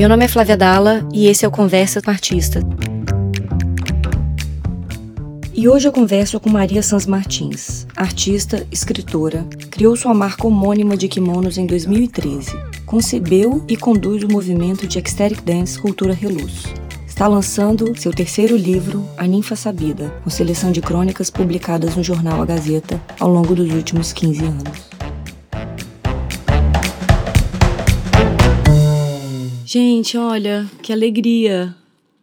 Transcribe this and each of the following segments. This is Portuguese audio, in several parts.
Meu nome é Flávia Dalla e esse é o Conversa com Artista. E hoje eu converso com Maria Sans Martins, artista, escritora. Criou sua marca homônima de kimonos em 2013. Concebeu e conduz o movimento de Ecstatic Dance Cultura Reluz. Está lançando seu terceiro livro, A Ninfa Sabida, com seleção de crônicas publicadas no jornal A Gazeta ao longo dos últimos 15 anos. Gente, olha, que alegria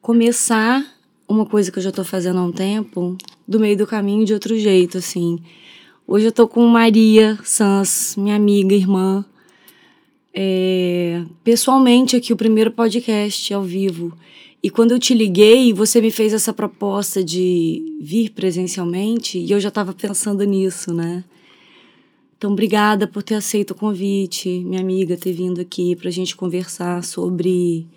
começar uma coisa que eu já tô fazendo há um tempo, do meio do caminho de outro jeito, assim. Hoje eu tô com Maria Sans, minha amiga, irmã. É, pessoalmente aqui, o primeiro podcast ao vivo. E quando eu te liguei, você me fez essa proposta de vir presencialmente, e eu já estava pensando nisso, né? Então, obrigada por ter aceito o convite, minha amiga, ter vindo aqui para a gente conversar sobre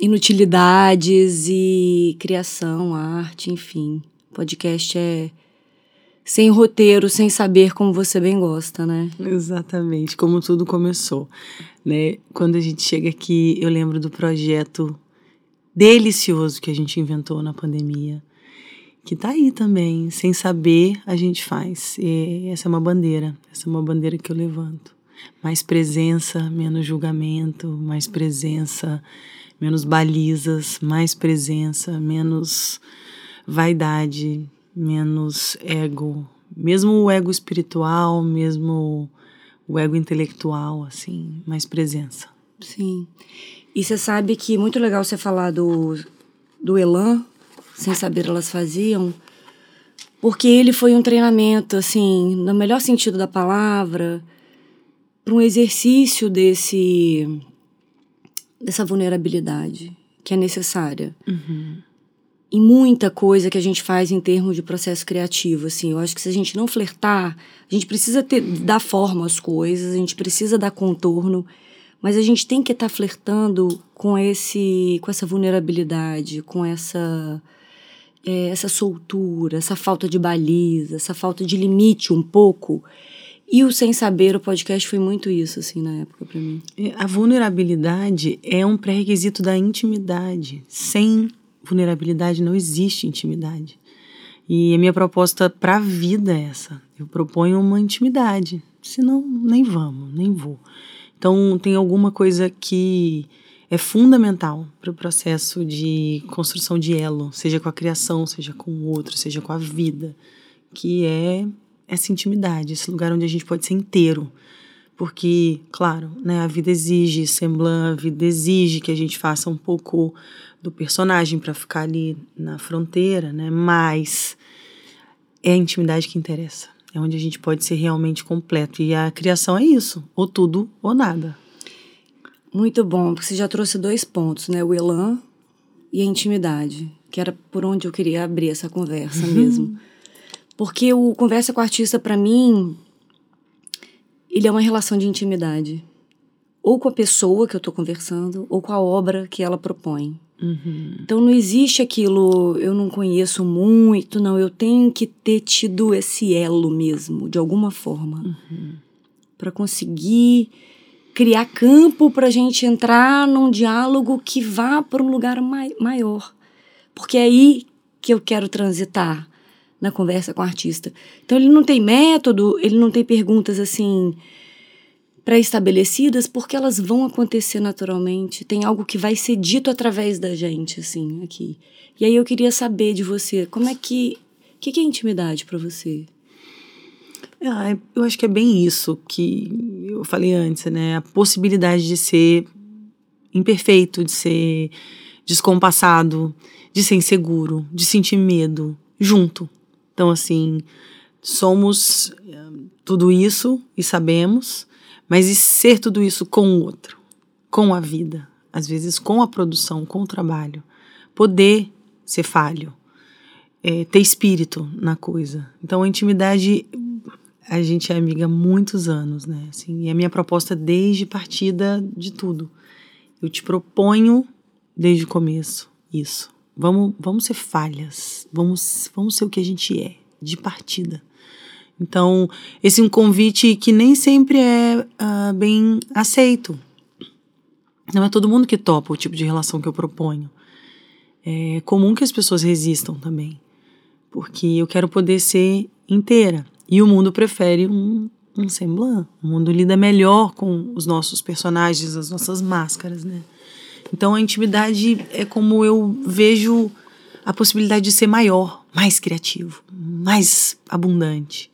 inutilidades e criação, arte, enfim. Podcast é sem roteiro, sem saber como você bem gosta, né? Exatamente, como tudo começou, né? Quando a gente chega aqui, eu lembro do projeto delicioso que a gente inventou na pandemia que tá aí também, sem saber a gente faz. E essa é uma bandeira, essa é uma bandeira que eu levanto. Mais presença, menos julgamento, mais presença, menos balizas, mais presença, menos vaidade, menos ego, mesmo o ego espiritual, mesmo o ego intelectual, assim, mais presença. Sim. E você sabe que muito legal você falar do, do Elan, sem saber elas faziam, porque ele foi um treinamento, assim, no melhor sentido da palavra, para um exercício desse dessa vulnerabilidade que é necessária. Uhum. E muita coisa que a gente faz em termos de processo criativo, assim, eu acho que se a gente não flertar, a gente precisa ter, dar forma às coisas, a gente precisa dar contorno, mas a gente tem que estar tá flertando com esse, com essa vulnerabilidade, com essa é, essa soltura, essa falta de baliza, essa falta de limite um pouco. E o Sem Saber, o podcast, foi muito isso, assim, na época para mim. É, a vulnerabilidade é um pré-requisito da intimidade. Sem vulnerabilidade não existe intimidade. E a minha proposta para a vida é essa. Eu proponho uma intimidade. Senão, nem vamos, nem vou. Então, tem alguma coisa que é fundamental para o processo de construção de elo, seja com a criação, seja com o outro, seja com a vida, que é essa intimidade, esse lugar onde a gente pode ser inteiro. Porque, claro, né, a vida exige semblança, a vida exige que a gente faça um pouco do personagem para ficar ali na fronteira, né? Mas é a intimidade que interessa. É onde a gente pode ser realmente completo. E a criação é isso, ou tudo ou nada. Muito bom, porque você já trouxe dois pontos, né? O elan e a intimidade, que era por onde eu queria abrir essa conversa mesmo. Porque o conversa com o artista, para mim, ele é uma relação de intimidade. Ou com a pessoa que eu tô conversando, ou com a obra que ela propõe. Uhum. Então não existe aquilo, eu não conheço muito, não. Eu tenho que ter tido esse elo mesmo, de alguma forma. Uhum. para conseguir criar campo para a gente entrar num diálogo que vá para um lugar mai maior. Porque é aí que eu quero transitar na conversa com o artista. Então ele não tem método, ele não tem perguntas assim pré-estabelecidas, porque elas vão acontecer naturalmente. Tem algo que vai ser dito através da gente, assim, aqui. E aí eu queria saber de você, como é que. O que, que é intimidade para você? Ah, eu acho que é bem isso que eu falei antes, né? A possibilidade de ser imperfeito, de ser descompassado, de ser inseguro, de sentir medo, junto. Então, assim, somos eh, tudo isso e sabemos, mas e ser tudo isso com o outro, com a vida, às vezes com a produção, com o trabalho. Poder ser falho, é, ter espírito na coisa. Então, a intimidade a gente é amiga há muitos anos, né? Assim, e a minha proposta desde partida de tudo. Eu te proponho desde o começo isso. Vamos, vamos ser falhas, vamos, vamos ser o que a gente é, de partida. Então, esse é um convite que nem sempre é uh, bem aceito. Não é todo mundo que topa o tipo de relação que eu proponho. É comum que as pessoas resistam também, porque eu quero poder ser inteira. E o mundo prefere um, um semblant. O mundo lida melhor com os nossos personagens, as nossas máscaras, né? Então a intimidade é como eu vejo a possibilidade de ser maior, mais criativo, mais abundante,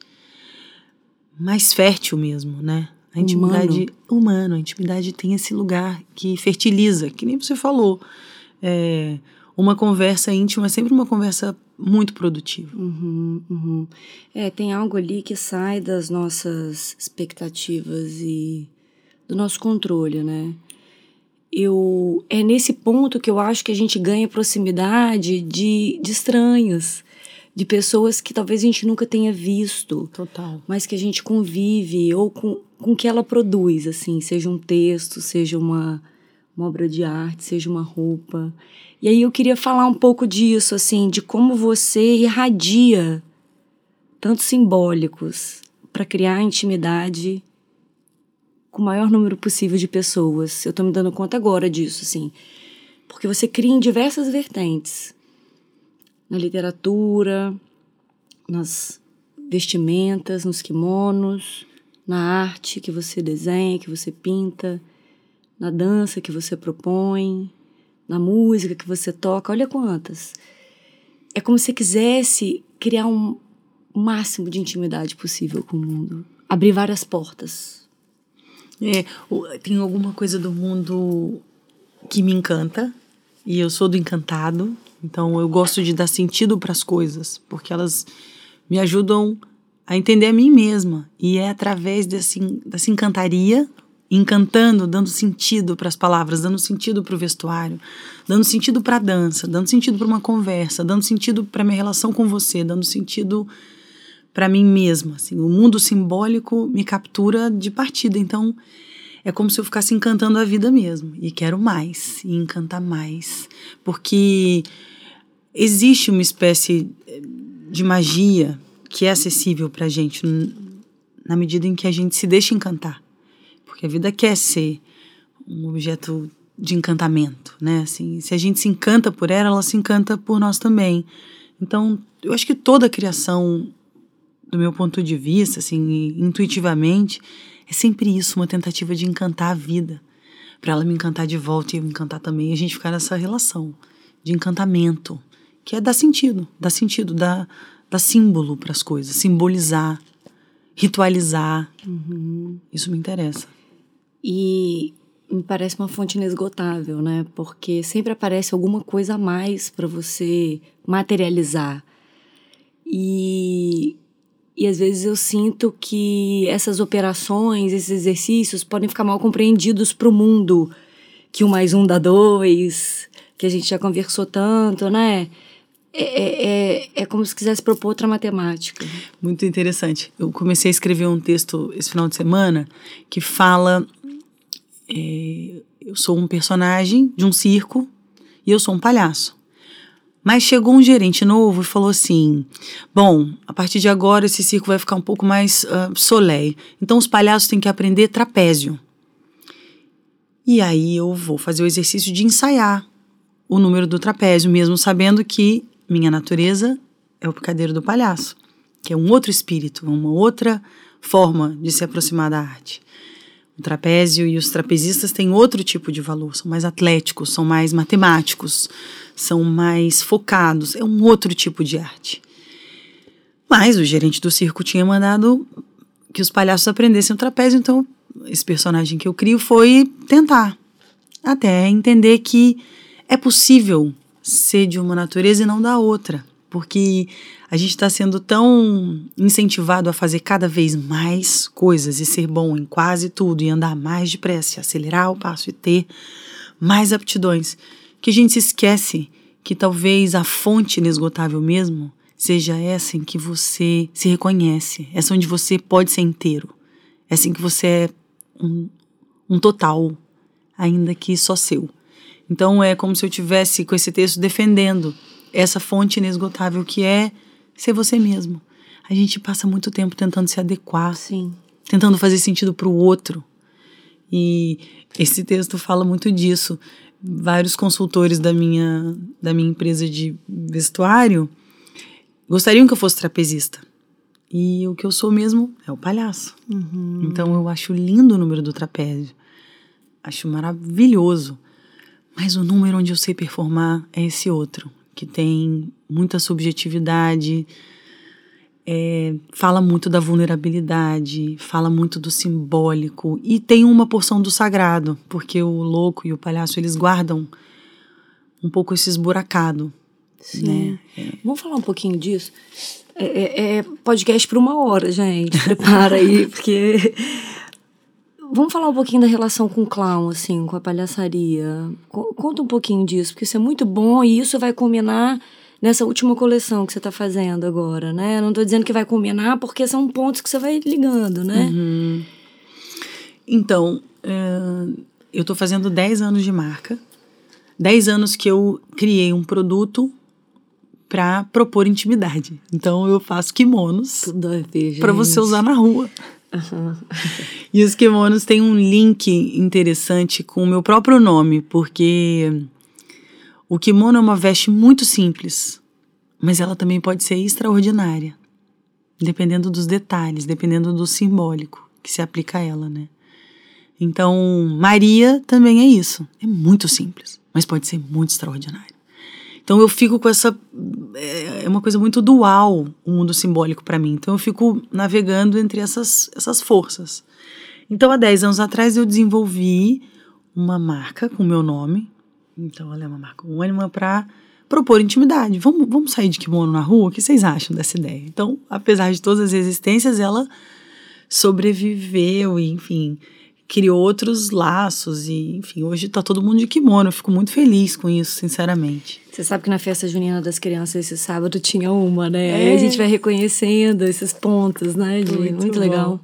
mais fértil mesmo, né? A intimidade humano. humana, a intimidade tem esse lugar que fertiliza, que nem você falou. É, uma conversa íntima é sempre uma conversa muito produtiva. Uhum, uhum. É, tem algo ali que sai das nossas expectativas e do nosso controle, né? Eu, é nesse ponto que eu acho que a gente ganha proximidade de, de estranhos de pessoas que talvez a gente nunca tenha visto. Total. Mas que a gente convive ou com, com que ela produz, assim, seja um texto, seja uma, uma obra de arte, seja uma roupa. E aí eu queria falar um pouco disso, assim, de como você irradia tantos simbólicos para criar intimidade com o maior número possível de pessoas. Eu tô me dando conta agora disso, assim. Porque você cria em diversas vertentes na literatura, nas vestimentas, nos kimonos, na arte que você desenha, que você pinta, na dança que você propõe, na música que você toca. Olha quantas. É como se quisesse criar um máximo de intimidade possível com o mundo, abrir várias portas. É, tem alguma coisa do mundo que me encanta e eu sou do encantado então eu gosto de dar sentido para as coisas, porque elas me ajudam a entender a mim mesma. E é através desse, dessa encantaria, encantando, dando sentido para as palavras, dando sentido para o vestuário, dando sentido para a dança, dando sentido para uma conversa, dando sentido para minha relação com você, dando sentido para mim mesma. Assim, o mundo simbólico me captura de partida. Então é como se eu ficasse encantando a vida mesmo. E quero mais, e encantar mais. Porque existe uma espécie eh, de magia que é acessível para gente na medida em que a gente se deixa encantar. Porque a vida quer ser um objeto de encantamento, né? Assim, se a gente se encanta por ela, ela se encanta por nós também. Então, eu acho que toda a criação, do meu ponto de vista, assim, intuitivamente, é sempre isso, uma tentativa de encantar a vida, para ela me encantar de volta e eu me encantar também, e a gente ficar nessa relação de encantamento que é dar sentido, dar sentido, dar, dar símbolo para as coisas, simbolizar, ritualizar. Uhum. Isso me interessa. E me parece uma fonte inesgotável, né? Porque sempre aparece alguma coisa a mais para você materializar. E, e às vezes eu sinto que essas operações, esses exercícios podem ficar mal compreendidos para o mundo. Que um mais um dá dois, que a gente já conversou tanto, né? É, é, é, é, como se quisesse propor outra matemática. Muito interessante. Eu comecei a escrever um texto esse final de semana que fala. É, eu sou um personagem de um circo e eu sou um palhaço. Mas chegou um gerente novo e falou assim: Bom, a partir de agora esse circo vai ficar um pouco mais uh. Então os palhaços têm que aprender trapézio. E aí eu vou fazer o exercício de ensaiar o número do trapézio, mesmo sabendo que minha natureza é o picadeiro do palhaço, que é um outro espírito, uma outra forma de se aproximar da arte. O trapézio e os trapezistas têm outro tipo de valor, são mais atléticos, são mais matemáticos, são mais focados, é um outro tipo de arte. Mas o gerente do circo tinha mandado que os palhaços aprendessem o trapézio, então esse personagem que eu crio foi tentar, até entender que é possível ser de uma natureza e não da outra. Porque a gente está sendo tão incentivado a fazer cada vez mais coisas e ser bom em quase tudo e andar mais depressa, acelerar o passo e ter mais aptidões, que a gente se esquece que talvez a fonte inesgotável mesmo seja essa em que você se reconhece, essa onde você pode ser inteiro, essa em que você é um, um total, ainda que só seu. Então é como se eu tivesse com esse texto defendendo essa fonte inesgotável que é ser você mesmo. A gente passa muito tempo tentando se adequar, Sim. tentando fazer sentido para o outro. E esse texto fala muito disso. Vários consultores da minha, da minha empresa de vestuário gostariam que eu fosse trapezista. E o que eu sou mesmo é o palhaço. Uhum. Então eu acho lindo o número do trapézio. Acho maravilhoso. Mas o número onde eu sei performar é esse outro, que tem muita subjetividade, é, fala muito da vulnerabilidade, fala muito do simbólico e tem uma porção do sagrado, porque o louco e o palhaço eles guardam um pouco esse esburacado. Sim. Né? É. Vamos falar um pouquinho disso? É, é, é podcast por uma hora, gente. Prepara aí, porque. Vamos falar um pouquinho da relação com o clown, assim, com a palhaçaria. Conta um pouquinho disso, porque isso é muito bom e isso vai combinar nessa última coleção que você está fazendo agora, né? Não estou dizendo que vai combinar, porque são pontos que você vai ligando, né? Uhum. Então, uh, eu estou fazendo 10 anos de marca. 10 anos que eu criei um produto para propor intimidade. Então eu faço kimonos para você usar na rua. Uhum. e os kimonos têm um link interessante com o meu próprio nome, porque o kimono é uma veste muito simples, mas ela também pode ser extraordinária, dependendo dos detalhes, dependendo do simbólico que se aplica a ela, né? Então, Maria também é isso. É muito simples, mas pode ser muito extraordinária. Então eu fico com essa é, é uma coisa muito dual o mundo simbólico para mim. Então eu fico navegando entre essas essas forças. Então há 10 anos atrás eu desenvolvi uma marca com meu nome, então ela é uma marca anônima para propor intimidade. Vamos, vamos sair de kimono na rua? O que vocês acham dessa ideia? Então, apesar de todas as resistências, ela sobreviveu enfim, criou outros laços e, enfim, hoje tá todo mundo de kimono. Eu fico muito feliz com isso, sinceramente. Você sabe que na festa junina das crianças esse sábado tinha uma, né? É. Aí a gente vai reconhecendo esses pontos, né? De, muito, muito legal.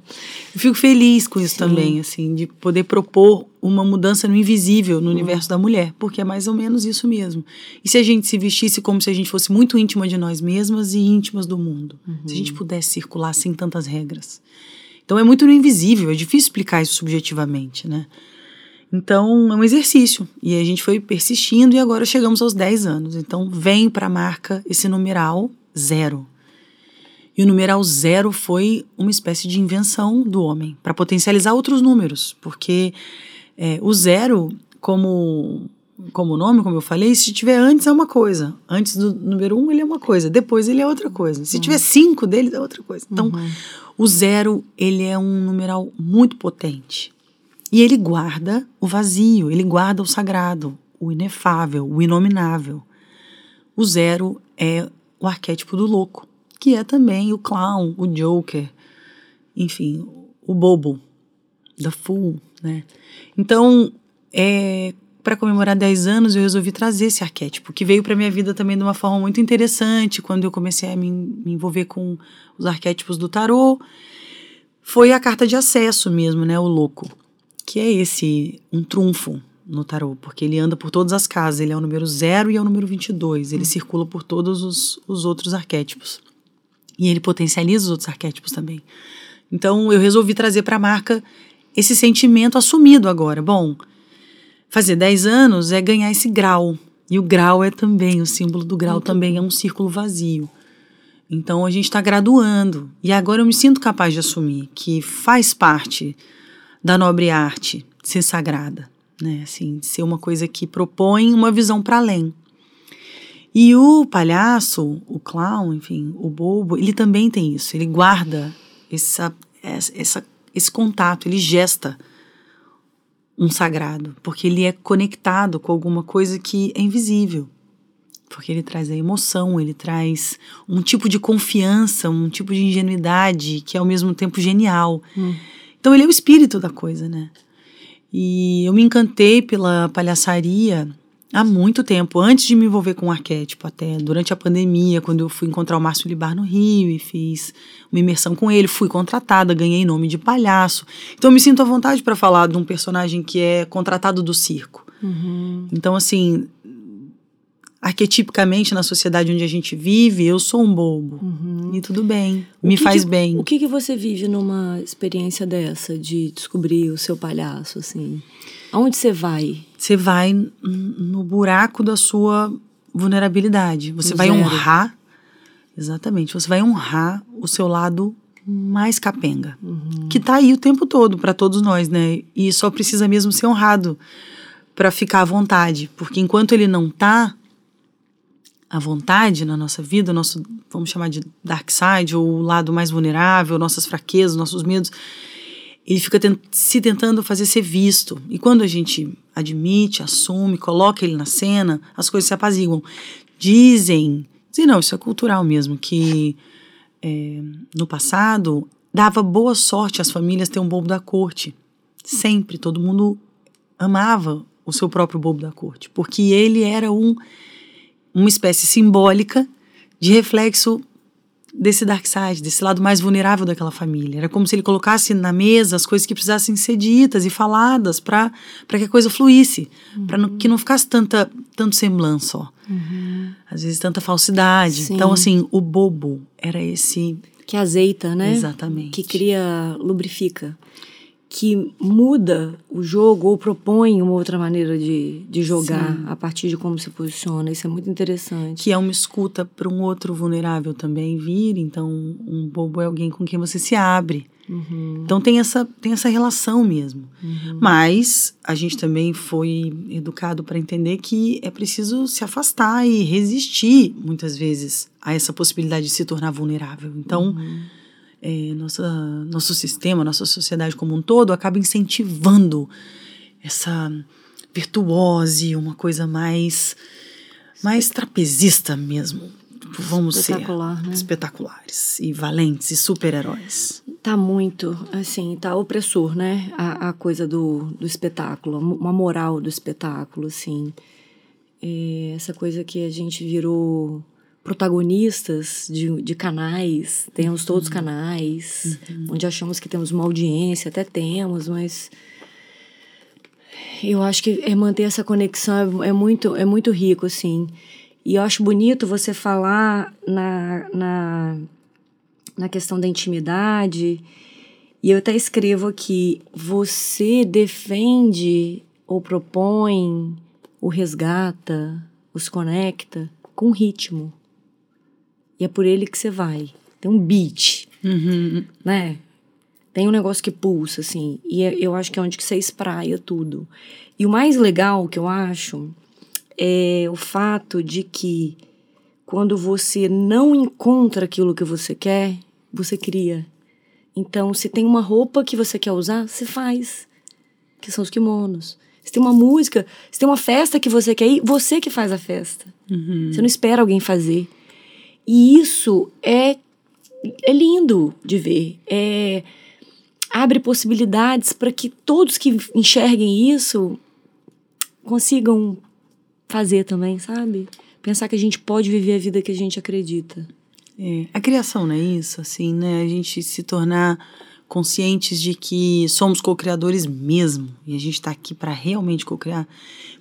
Eu fico feliz com isso Sim. também, assim, de poder propor uma mudança no invisível no uhum. universo da mulher, porque é mais ou menos isso mesmo. E se a gente se vestisse como se a gente fosse muito íntima de nós mesmas e íntimas do mundo? Uhum. Se a gente pudesse circular sem tantas regras. Então é muito no invisível, é difícil explicar isso subjetivamente, né? Então é um exercício e a gente foi persistindo e agora chegamos aos 10 anos. Então vem para a marca esse numeral zero. E o numeral zero foi uma espécie de invenção do homem para potencializar outros números, porque é, o zero, como como nome, como eu falei, se tiver antes é uma coisa. Antes do número um, ele é uma coisa. Depois ele é outra coisa. Se uhum. tiver cinco deles, é outra coisa. Então, uhum. o zero, ele é um numeral muito potente. E ele guarda o vazio, ele guarda o sagrado, o inefável, o inominável. O zero é o arquétipo do louco, que é também o clown, o joker, enfim, o bobo, the fool, né? Então, é, para comemorar 10 anos, eu resolvi trazer esse arquétipo, que veio para minha vida também de uma forma muito interessante, quando eu comecei a me, me envolver com os arquétipos do tarô. Foi a carta de acesso mesmo, né, o louco, que é esse um trunfo no tarô, porque ele anda por todas as casas, ele é o número 0 e é o número 22, ele hum. circula por todos os, os outros arquétipos. E ele potencializa os outros arquétipos também. Então eu resolvi trazer para a marca esse sentimento assumido agora. Bom, fazer 10 anos é ganhar esse grau. E o grau é também, o símbolo do grau também é um círculo vazio. Então a gente está graduando. E agora eu me sinto capaz de assumir que faz parte da nobre arte ser sagrada, né? Assim, ser uma coisa que propõe uma visão para além. E o palhaço, o clown, enfim, o bobo, ele também tem isso. Ele guarda essa, essa, esse contato, ele gesta um sagrado, porque ele é conectado com alguma coisa que é invisível. Porque ele traz a emoção, ele traz um tipo de confiança, um tipo de ingenuidade que é ao mesmo tempo genial. Hum. Então ele é o espírito da coisa, né? E eu me encantei pela palhaçaria há muito tempo, antes de me envolver com o arquétipo, até durante a pandemia, quando eu fui encontrar o Márcio Libar no Rio e fiz uma imersão com ele, fui contratada, ganhei nome de palhaço. Então eu me sinto à vontade para falar de um personagem que é contratado do circo. Uhum. Então, assim, arquetipicamente na sociedade onde a gente vive, eu sou um bobo. E tudo bem, me que faz que- bem. O que, que você vive numa experiência dessa, de descobrir o seu palhaço, assim? Aonde você vai? Você vai no buraco da sua vulnerabilidade. Você No vai zero. honrar, exatamente, você vai honrar o seu lado mais capenga, Uhum. que tá aí o tempo todo para todos nós, né? E só precisa mesmo ser honrado para ficar à vontade, porque enquanto ele não tá à vontade na nossa vida, o nosso, vamos chamar de dark side, ou o lado mais vulnerável, nossas fraquezas, nossos medos, ele fica tent- se tentando fazer ser visto. E quando a gente admite, assume, coloca ele na cena, as coisas se apaziguam. Dizem, dizem não, isso é cultural mesmo, que é, no passado dava boa sorte às famílias ter um bobo da corte. Sempre, todo mundo amava o seu próprio bobo da corte, porque ele era um, uma espécie simbólica de reflexo desse dark side, desse lado mais vulnerável daquela família. Era como se ele colocasse na mesa as coisas que precisassem ser ditas e faladas para que a coisa fluísse, para que não ficasse tanta tanto semblante só. Às vezes tanta falsidade. Sim. Então assim, o bobo era esse Que azeita, né? Exatamente. Que cria, lubrifica. Que muda o jogo ou propõe uma outra maneira de, de jogar a partir de como se posiciona. Isso é muito interessante. que é uma escuta para um outro vulnerável também vir. Então, um bobo é alguém com quem você se abre. Uhum. Então tem essa, tem essa relação mesmo. Mas a gente também foi educado para entender que é preciso se afastar e resistir, muitas vezes, a essa possibilidade de se tornar vulnerável. Então, é, nossa, nosso sistema, nossa sociedade como um todo acaba incentivando essa virtuose, uma coisa mais, mais trapezista mesmo. Vamos Espetacular, ser né? espetaculares e valentes e super-heróis. Tá muito, assim, tá opressor, né? A, a coisa do, do espetáculo, uma moral do espetáculo, assim. É, essa coisa que a gente virou protagonistas de, de canais, temos todos os canais, onde achamos que temos uma audiência, até temos, mas eu acho que é manter essa conexão é, é muito é muito rico assim. E eu acho bonito você falar na, na na questão da intimidade. E eu até escrevo aqui você defende ou propõe ou resgata ou se conecta com ritmo e é por ele que você vai tem um beat né? Tem um negócio que pulsa, assim. E é- eu acho que é onde que você espraia tudo. E o mais legal que eu acho é o fato de que quando você não encontra aquilo que você quer, você cria. Então, se tem uma roupa que você quer usar, você faz. Que são os kimonos. Se tem uma música, se tem uma festa que você quer ir, você que faz a festa. Você não espera alguém fazer. E isso é, é lindo de ver. É, abre possibilidades para que todos que enxerguem isso consigam fazer também, sabe? Pensar que a gente pode viver a vida que a gente acredita. É, a criação não é isso, assim, né? A gente se tornar conscientes de que somos co-criadores mesmo e a gente está aqui para realmente co-criar.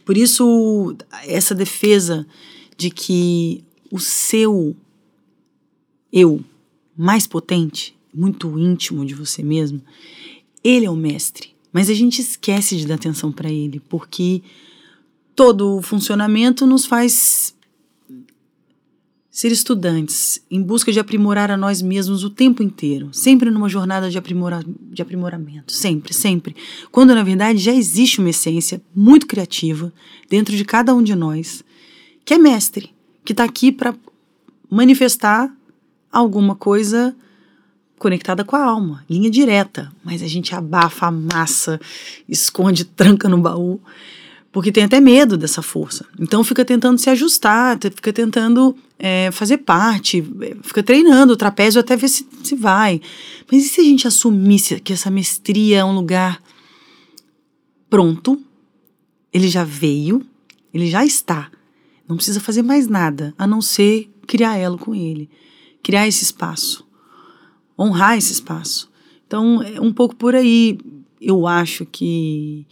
Por isso, essa defesa de que o seu eu mais potente, muito íntimo de você mesmo, ele é o mestre. Mas a gente esquece de dar atenção para ele, porque todo o funcionamento nos faz ser estudantes em busca de aprimorar a nós mesmos o tempo inteiro, sempre numa jornada de, aprimora, de aprimoramento, sempre, sempre. Quando na verdade já existe uma essência muito criativa dentro de cada um de nós, que é mestre, que está aqui para manifestar alguma coisa conectada com a alma, linha direta, mas a gente abafa, amassa, esconde, tranca no baú porque tem até medo dessa força. Então fica tentando se ajustar, fica tentando é, fazer parte, é, fica treinando o trapézio até ver se, se vai. Mas e se a gente assumisse que essa mestria é um lugar pronto, ele já veio, ele já está. Não precisa fazer mais nada, a não ser criar elo com ele, criar esse espaço, honrar esse espaço. Então, é um pouco por aí. Eu acho que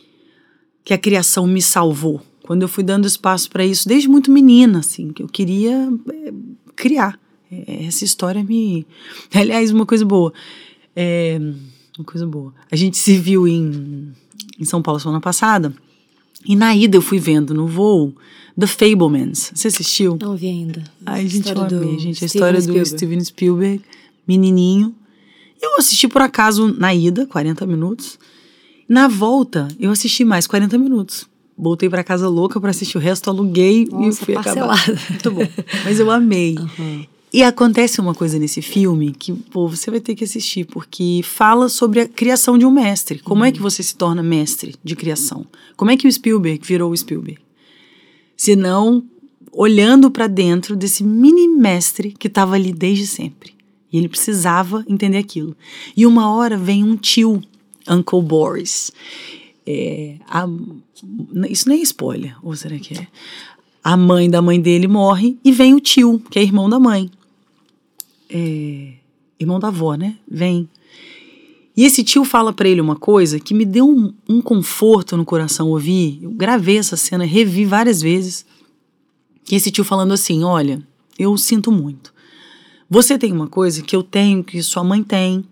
que a criação me salvou, quando eu fui dando espaço para isso, desde muito menina, assim, que eu queria é, criar. É, essa história me. Aliás, uma coisa boa. É, uma coisa boa. A gente se viu em, em São Paulo semana passada. E na ida eu fui vendo no voo The Fablemans. Você assistiu? Não vi ainda. Ai, gente, eu amei, gente. A história do Steven Spielberg, menininho. Eu assisti por acaso na ida, 40 minutos. Na volta, eu assisti mais 40 minutos. Voltei para casa louca para assistir o resto, aluguei Nossa, e fui parcelada. acabar. Muito bom. Mas eu amei. Uhum. E acontece uma coisa nesse filme que, pô, você vai ter que assistir, porque fala sobre a criação de um mestre. Como uhum. é que você se torna mestre de criação? Como é que o Spielberg virou o Spielberg? Se não olhando para dentro desse mini mestre que estava ali desde sempre. E ele precisava entender aquilo. E uma hora vem um tio, Uncle Boris. É, a, isso nem é spoiler, ou será que é? A mãe da mãe dele morre e vem o tio, que é irmão da mãe. É, irmão da avó, né? Vem. E esse tio fala para ele uma coisa que me deu um, um, conforto no coração ouvir. Eu gravei essa cena, revi várias vezes. E esse tio falando assim: Olha, eu sinto muito. Você tem uma coisa que eu tenho, que sua mãe tem,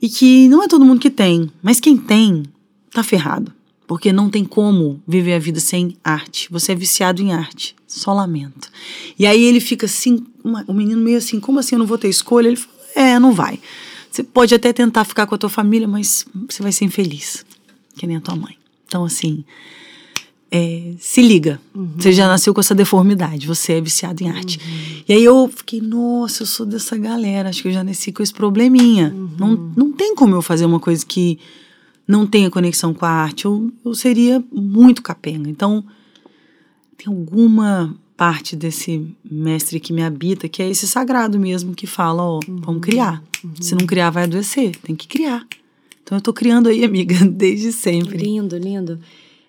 e que não é todo mundo que tem, mas quem tem tá ferrado. Porque não tem como viver a vida sem arte. Você é viciado em arte. Só lamento. E aí ele fica assim, uma, o menino meio assim, como assim eu não vou ter escolha? Ele fala, é, não vai. Você pode até tentar ficar com a tua família, mas você vai ser infeliz. Que nem a tua mãe. Então, assim, é, se liga. Uhum. Você já nasceu com essa deformidade. Você é viciado em arte. Uhum. E aí eu fiquei, nossa, eu sou dessa galera. Acho que eu já nasci com esse probleminha. Uhum. Não, não tem como eu fazer uma coisa que não tenha conexão com a arte, eu, eu seria muito capenga. Então, tem alguma parte desse mestre que me habita, que é esse sagrado mesmo, que fala, ó, uhum. vamos criar. Uhum. Se não criar, vai adoecer. Tem que criar. Então, eu tô criando aí, amiga, desde sempre. Lindo, lindo.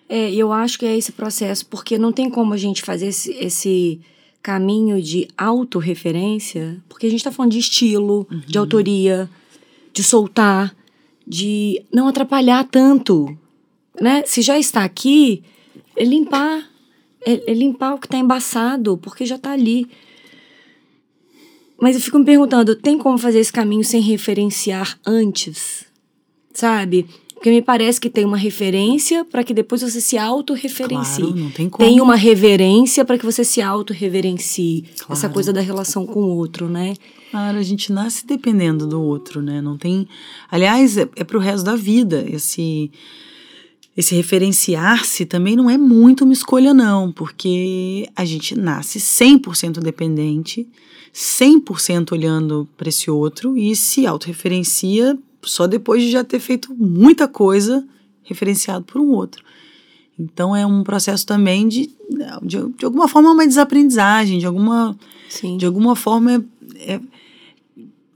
É, eu acho que é esse processo, porque não tem como a gente fazer esse, esse caminho de autorreferência, porque a gente tá falando de estilo, uhum. de autoria, de soltar de não atrapalhar tanto, né? Se já está aqui, é limpar, é, é limpar o que está embaçado, porque já está ali. Mas eu fico me perguntando, tem como fazer esse caminho sem referenciar antes? Sabe? Porque me parece que tem uma referência para que depois você se autorreferencie. Claro, não tem como. Tem uma reverência para que você se autorreverencie. Claro. Essa coisa da relação com o outro, né? Claro, a gente nasce dependendo do outro, né? Não tem. Aliás, é, é pro resto da vida. Esse. Esse referenciar-se também não é muito uma escolha, não, porque a gente nasce 100% dependente, 100% olhando para esse outro e se autorreferencia só depois de já ter feito muita coisa referenciado por um outro. Então é um processo também de, de, de alguma forma, uma desaprendizagem, de alguma, Sim. de alguma forma é, é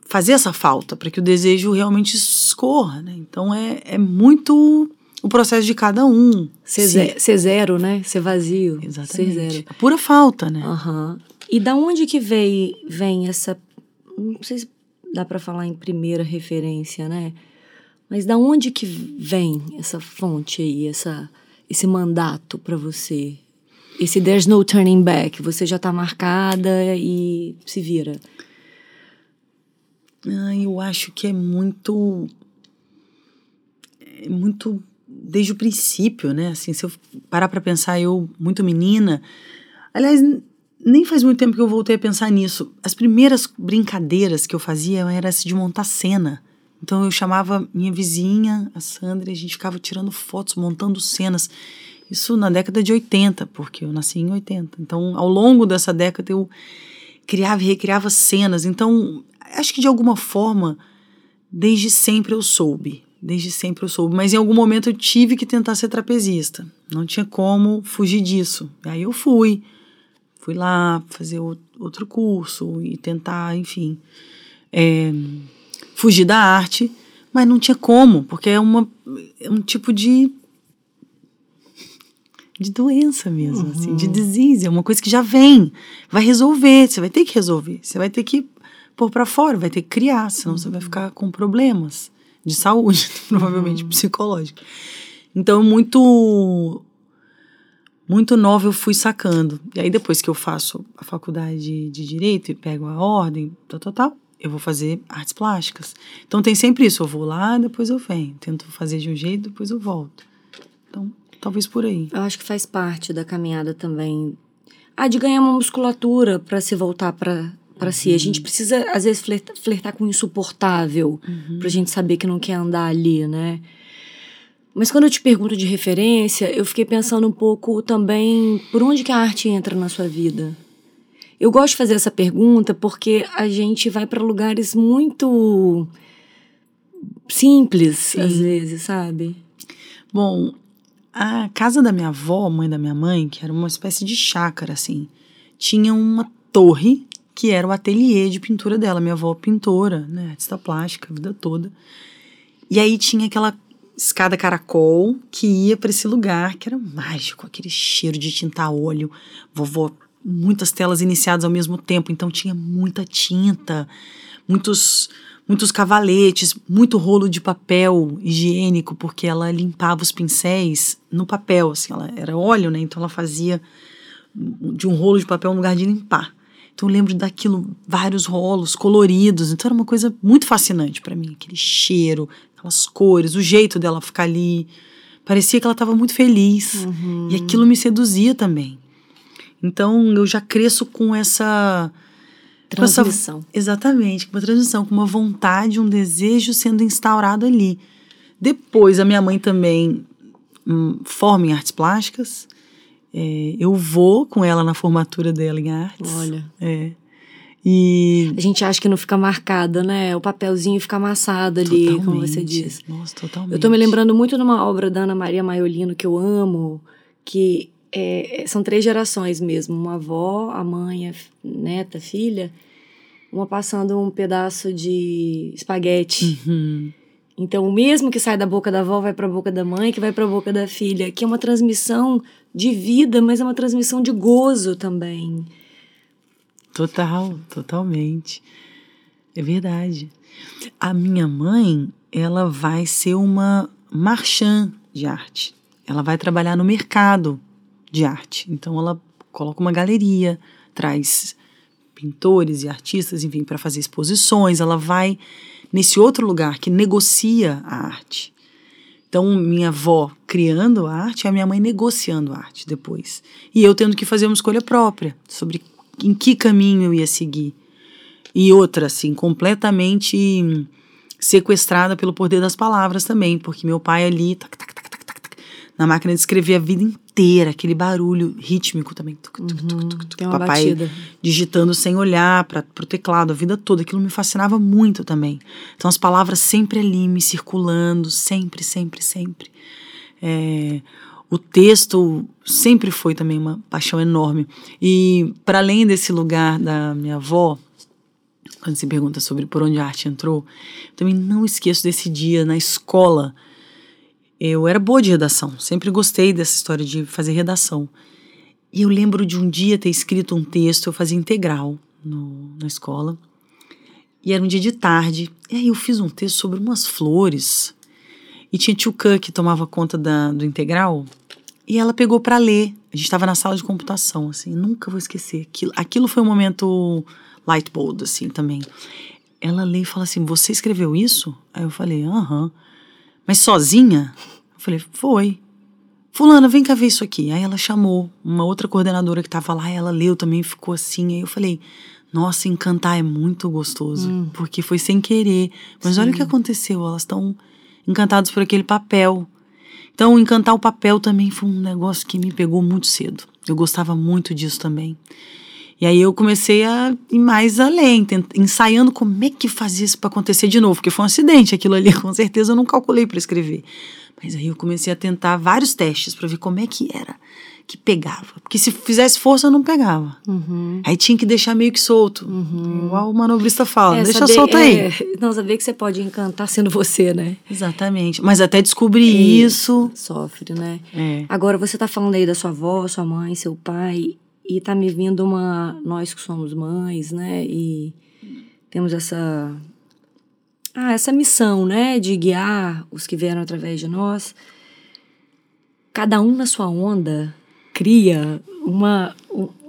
fazer essa falta para que o desejo realmente escorra. Né? Então é, é muito o processo de cada um. Ser, Se, ser zero, né? Ser vazio. Exatamente. Ser zero. A pura falta, né? Uhum. E da onde que vem, vem essa. Não sei se dá para falar em primeira referência, né? Mas da onde que vem essa fonte aí, essa, esse mandato para você? Esse there's no turning back, você já tá marcada e se vira. Ah, eu acho que é muito é muito desde o princípio, né? Assim, se eu parar para pensar, eu muito menina, aliás, nem faz muito tempo que eu voltei a pensar nisso. As primeiras brincadeiras que eu fazia era de montar cena. Então eu chamava minha vizinha, a Sandra, e a gente ficava tirando fotos, montando cenas. Isso na década de 80, porque eu nasci em 80. Então, ao longo dessa década, eu criava e recriava cenas. Então, acho que de alguma forma, desde sempre eu soube. Desde sempre eu soube. Mas em algum momento eu tive que tentar ser trapezista. Não tinha como fugir disso. Aí eu fui fui lá fazer outro curso e tentar, enfim, é, fugir da arte, mas não tinha como, porque é, uma, é um tipo de de doença mesmo, uhum. assim, de uhum. disease, é uma coisa que já vem, vai resolver, você vai ter que resolver, você vai ter que pôr para fora, vai ter que criar, senão uhum. você vai ficar com problemas de saúde, provavelmente uhum. psicológico. Então, muito muito nova eu fui sacando. E aí depois que eu faço a faculdade de direito e pego a ordem, tal, tal, tal, eu vou fazer artes plásticas. Então tem sempre isso, eu vou lá, depois eu venho, tento fazer de um jeito, depois eu volto. Então, talvez por aí. Eu acho que faz parte da caminhada também. Ah, de ganhar uma musculatura para se voltar para para si. A gente precisa, às vezes, flertar, flertar com o insuportável uhum. pra gente saber que não quer andar ali, né? Mas quando eu te pergunto de referência, eu fiquei pensando um pouco também por onde que a arte entra na sua vida. Eu gosto de fazer essa pergunta porque a gente vai para lugares muito simples, Sim. às vezes, sabe? Bom, a casa da minha avó, mãe da minha mãe, que era uma espécie de chácara, assim, tinha uma torre que era o ateliê de pintura dela. Minha avó pintora, né, artista plástica a vida toda. E aí tinha aquela escada caracol que ia para esse lugar que era mágico, aquele cheiro de tinta óleo. Vovó, muitas telas iniciadas ao mesmo tempo, então tinha muita tinta, muitos muitos cavaletes, muito rolo de papel higiênico, porque ela limpava os pincéis no papel, assim, ela era óleo, né? Então ela fazia de um rolo de papel no lugar de limpar. Então eu lembro daquilo, vários rolos coloridos. Então era uma coisa muito fascinante para mim, aquele cheiro, aquelas cores, o jeito dela ficar ali. Parecia que ela estava muito feliz. Uhum. E aquilo me seduzia também. Então eu já cresço com essa transmissão. Com essa, exatamente, com uma transmissão, com uma vontade, um desejo sendo instaurado ali. Depois a minha mãe também hum, forma em artes plásticas. É, eu vou com ela na formatura dela em artes. Olha. É. E... A gente acha que não fica marcada, né? O papelzinho fica amassado ali, totalmente. como você diz. Nossa, totalmente. Eu tô me lembrando muito de uma obra da Ana Maria Maiolino que eu amo, que é, são três gerações mesmo. Uma avó, a mãe, a neta, a filha. Uma passando um pedaço de espaguete. Uhum. Então, o mesmo que sai da boca da avó vai para a boca da mãe, que vai para a boca da filha, que é uma transmissão de vida, mas é uma transmissão de gozo também. Total, totalmente. É verdade. A minha mãe, ela vai ser uma marchand de arte. Ela vai trabalhar no mercado de arte. Então ela coloca uma galeria, traz pintores e artistas, enfim, para fazer exposições. Ela vai nesse outro lugar que negocia a arte. Então, minha avó criando a arte a minha mãe negociando a arte depois. E eu tendo que fazer uma escolha própria sobre em que caminho eu ia seguir. E outra, assim, completamente sequestrada pelo poder das palavras também, porque meu pai ali, tac, tac, tac, tac, tac, na máquina de escrever a vida inteira, aquele barulho rítmico também. Tuc, tuc, uhum, tuc, tem uma papai batida. digitando sem olhar para o teclado a vida toda. Aquilo me fascinava muito também. Então as palavras sempre ali me circulando, sempre, sempre, sempre. É, o texto sempre foi também uma paixão enorme. E para além desse lugar da minha avó, quando se pergunta sobre por onde a arte entrou, também não esqueço desse dia na escola eu era boa de redação, sempre gostei dessa história de fazer redação. E eu lembro de um dia ter escrito um texto, eu fazia integral no, na escola. E era um dia de tarde. E aí eu fiz um texto sobre umas flores. E tinha tio Khan que tomava conta da, do integral. E ela pegou para ler. A gente estava na sala de computação, assim. Nunca vou esquecer. Aquilo, aquilo foi um momento light bulb, assim, também. Ela lê e fala assim: Você escreveu isso? Aí eu falei: Aham. Mas sozinha? Eu falei, foi. Fulana, vem cá ver isso aqui. Aí ela chamou uma outra coordenadora que estava lá, ela leu também, ficou assim. Aí eu falei, nossa, encantar é muito gostoso, hum. porque foi sem querer. Mas Sim. olha o que aconteceu, elas estão encantadas por aquele papel. Então, encantar o papel também foi um negócio que me pegou muito cedo. Eu gostava muito disso também. E aí eu comecei a ir mais além, ensaiando como é que fazia isso para acontecer de novo, porque foi um acidente aquilo ali, com certeza eu não calculei para escrever. Mas aí eu comecei a tentar vários testes para ver como é que era que pegava. Porque se fizesse força, eu não pegava. Uhum. Aí tinha que deixar meio que solto. Uhum. Igual o manobrista fala, é, deixa saber, solto é, aí. Não, saber que você pode encantar sendo você, né? Exatamente. Mas até descobrir é, isso... Sofre, né? É. Agora, você tá falando aí da sua avó, sua mãe, seu pai e tá me vindo uma. Nós que somos mães, né? E temos essa. Ah, essa missão, né? De guiar os que vieram através de nós. Cada um na sua onda, cria uma,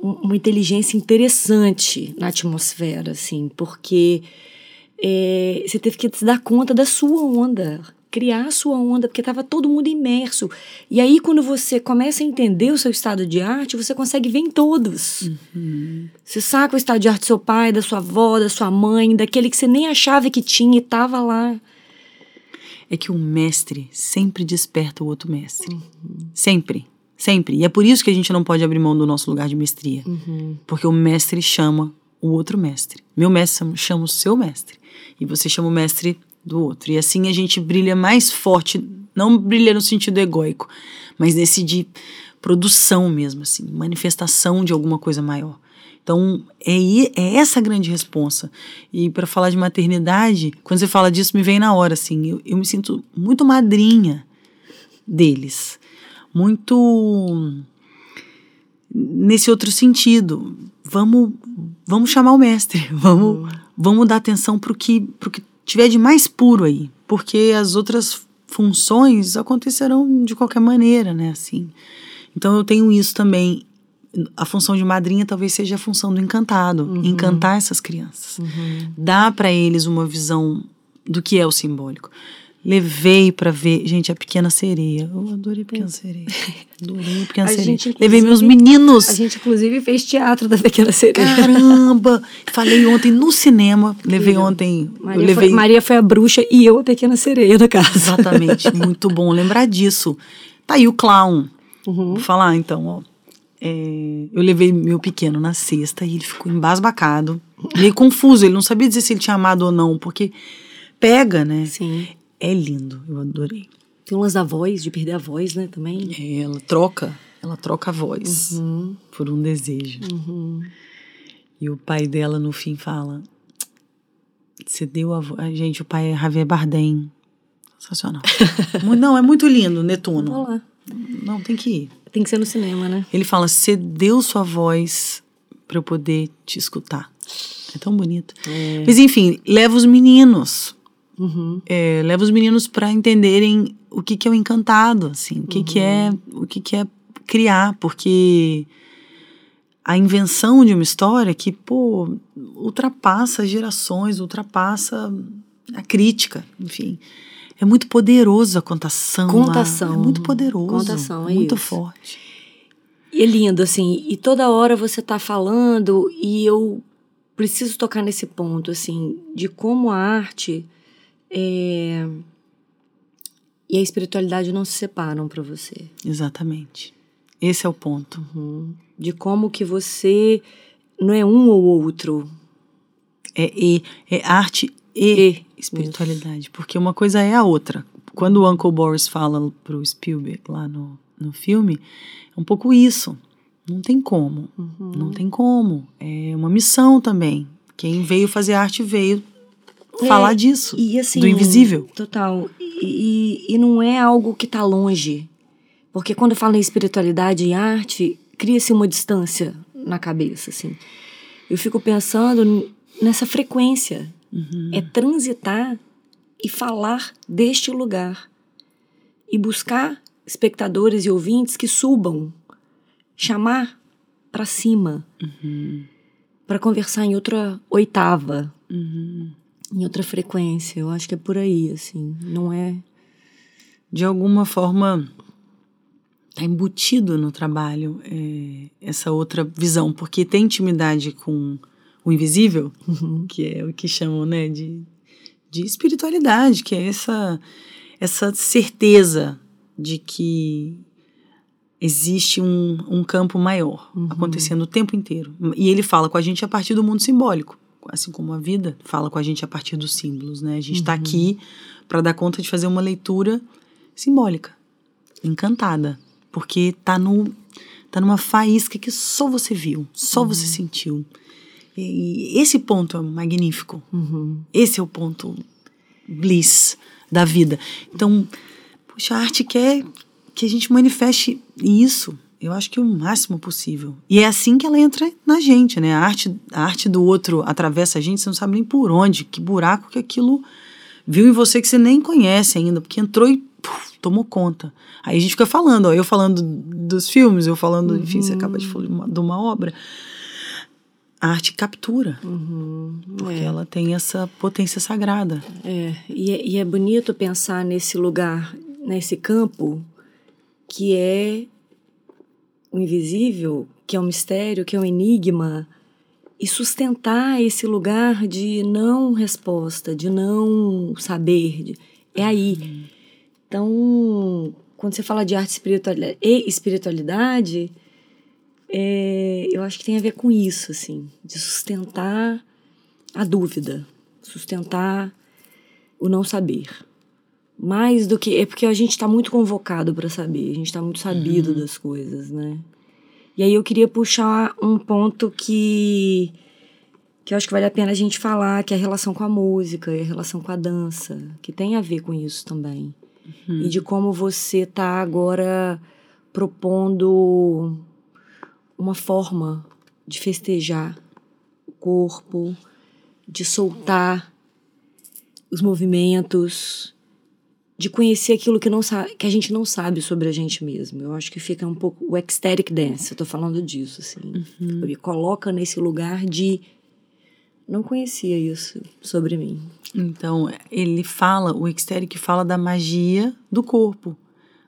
uma inteligência interessante na atmosfera, assim, porque é, você teve que se dar conta da sua onda, criar a sua onda, porque estava todo mundo imerso. E aí, quando você começa a entender o seu estado de arte, você consegue ver em todos. Uhum. Você saca o estado de arte do seu pai, da sua avó, da sua mãe, daquele que você nem achava que tinha e estava lá. É que o mestre sempre desperta o outro mestre. Uhum. Sempre. Sempre. E é por isso que a gente não pode abrir mão do nosso lugar de mestria. Uhum. Porque o mestre chama o outro mestre. Meu mestre chama o seu mestre. E você chama o mestre do outro. E assim a gente brilha mais forte, não brilha no sentido egóico, mas nesse de produção mesmo, assim, manifestação de alguma coisa maior. Então, é, é essa a grande responsa. E para falar de maternidade, quando você fala disso, me vem na hora, assim, eu, eu me sinto muito madrinha deles muito nesse outro sentido. Vamos, vamos chamar o mestre, vamos, uhum. vamos dar atenção para o que, pro que tiver de mais puro aí, porque as outras funções acontecerão de qualquer maneira, né? Assim. Então eu tenho isso também. A função de madrinha talvez seja a função do encantado, uhum. encantar essas crianças, uhum. dar para eles uma visão do que é o simbólico. Levei para ver, gente, a Pequena Sereia. Eu adorei a Pequena Sereia. Adorei a Pequena a Sereia. Gente, Levei meus meninos. A gente, inclusive, fez teatro da Pequena Sereia. Caramba! Falei ontem no cinema. Levei ontem. Maria, levei... Foi, Maria foi a bruxa e eu a Pequena Sereia da casa. Exatamente. Muito bom lembrar disso. Tá aí o clown. Uhum. Vou falar então, ó. É, eu levei meu pequeno na sexta e ele ficou embasbacado, meio confuso. Ele não sabia dizer se ele tinha amado ou não, porque pega, né? Sim é lindo, eu adorei. Tem umas da voz, de perder a voz, né, também. É, ela troca, ela troca a voz uhum. por um desejo. Uhum. E o pai dela, no fim, fala, você deu a voz... Gente, o pai é Javier Bardem. Sensacional. Não, é muito lindo, Netuno. Vou lá. Não, tem que ir. Tem que ser no cinema, né? Ele fala, você deu sua voz para eu poder te escutar. É tão bonito. É. Mas enfim, leva os meninos Uhum. É, leva os meninos para entenderem o que, que é o encantado, assim, o que, uhum. que é o que, que é criar, porque a invenção de uma história que, pô, ultrapassa gerações, ultrapassa a crítica, enfim. É muito poderoso a contação. Contação. É muito poderoso. Contação, é Muito isso. forte. E é lindo, assim, e toda hora você tá falando e eu preciso tocar nesse ponto, assim, de como a arte é... E a espiritualidade não se separam para você. Exatamente. Esse é o ponto. Uhum. De como que você não é um ou outro. É, e, é arte e, e espiritualidade. Isso. Porque uma coisa é a outra. Quando o Uncle Boris fala pro Spielberg lá no, no filme, é um pouco isso. Não tem como. Uhum. Não tem como. É uma missão também. Quem veio fazer arte veio falar é, disso, e, assim, do invisível. Total. E, e não é algo que está longe. Porque quando fala em espiritualidade e arte, cria-se uma distância na cabeça, assim. Eu fico pensando nessa frequência. Uhum. É transitar e falar deste lugar. E buscar espectadores e ouvintes que subam. Chamar para cima. Uhum. Para conversar em outra oitava. Uhum em outra frequência. Eu acho que é por aí, assim, não é. De alguma forma, tá embutido no trabalho é, essa outra visão, porque tem intimidade com o invisível, uhum. que é o que chamam, né, de, de espiritualidade, que é essa, essa certeza de que existe um, um campo maior uhum. acontecendo o tempo inteiro. E ele fala com a gente a partir do mundo simbólico assim como a vida fala com a gente a partir dos símbolos, né? A gente está uhum. aqui para dar conta de fazer uma leitura simbólica, encantada, porque tá no tá numa faísca que só você viu, só uhum. você sentiu. E, e, esse ponto é magnífico. Uhum. Esse é o ponto bliss da vida. Então, puxa, a arte quer que a gente manifeste isso eu acho que o máximo possível. E é assim que ela entra na gente, né? A arte, a arte do outro atravessa a gente, você não sabe nem por onde, que buraco que aquilo viu em você que você nem conhece ainda, porque entrou e puf, tomou conta. Aí a gente fica falando, ó, eu falando dos filmes, eu falando, uhum. enfim, você acaba de falar de uma, de uma obra. A arte captura, uhum. porque é. ela tem essa potência sagrada. É. E, é, e é bonito pensar nesse lugar, nesse campo, que é o invisível, que é um mistério, que é um enigma, e sustentar esse lugar de não resposta, de não saber. De, é aí. Uhum. Então, quando você fala de arte espiritualidade, e espiritualidade, é, eu acho que tem a ver com isso, assim, de sustentar a dúvida, sustentar o não saber. Mais do que. É porque a gente está muito convocado para saber, a gente está muito sabido uhum. das coisas, né? E aí eu queria puxar um ponto que que eu acho que vale a pena a gente falar, que é a relação com a música e a relação com a dança, que tem a ver com isso também. Uhum. E de como você está agora propondo uma forma de festejar o corpo, de soltar os movimentos, de conhecer aquilo que, não que a gente não sabe sobre a gente mesmo. Eu acho que fica um pouco o ecstatic dance, eu tô falando disso, assim. Uhum. Me coloca nesse lugar de não conhecia isso sobre mim. Então, ele fala, o ecstatic fala da magia do corpo,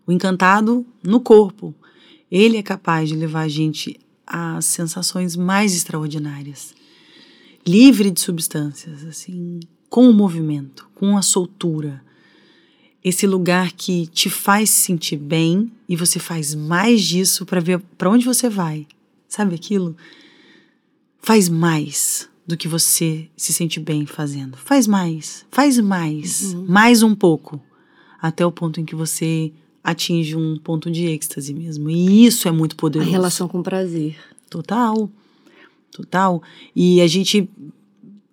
o encantado no corpo. Ele é capaz de levar a gente a sensações mais extraordinárias, livre de substâncias, assim, com o movimento, com a soltura esse lugar que te faz sentir bem e você faz mais disso para ver para onde você vai. Sabe aquilo? Faz mais do que você se sente bem fazendo. Faz mais, faz mais, uhum. mais um pouco, até o ponto em que você atinge um ponto de êxtase mesmo. E isso é muito poderoso. A relação com prazer. Total. Total. E a gente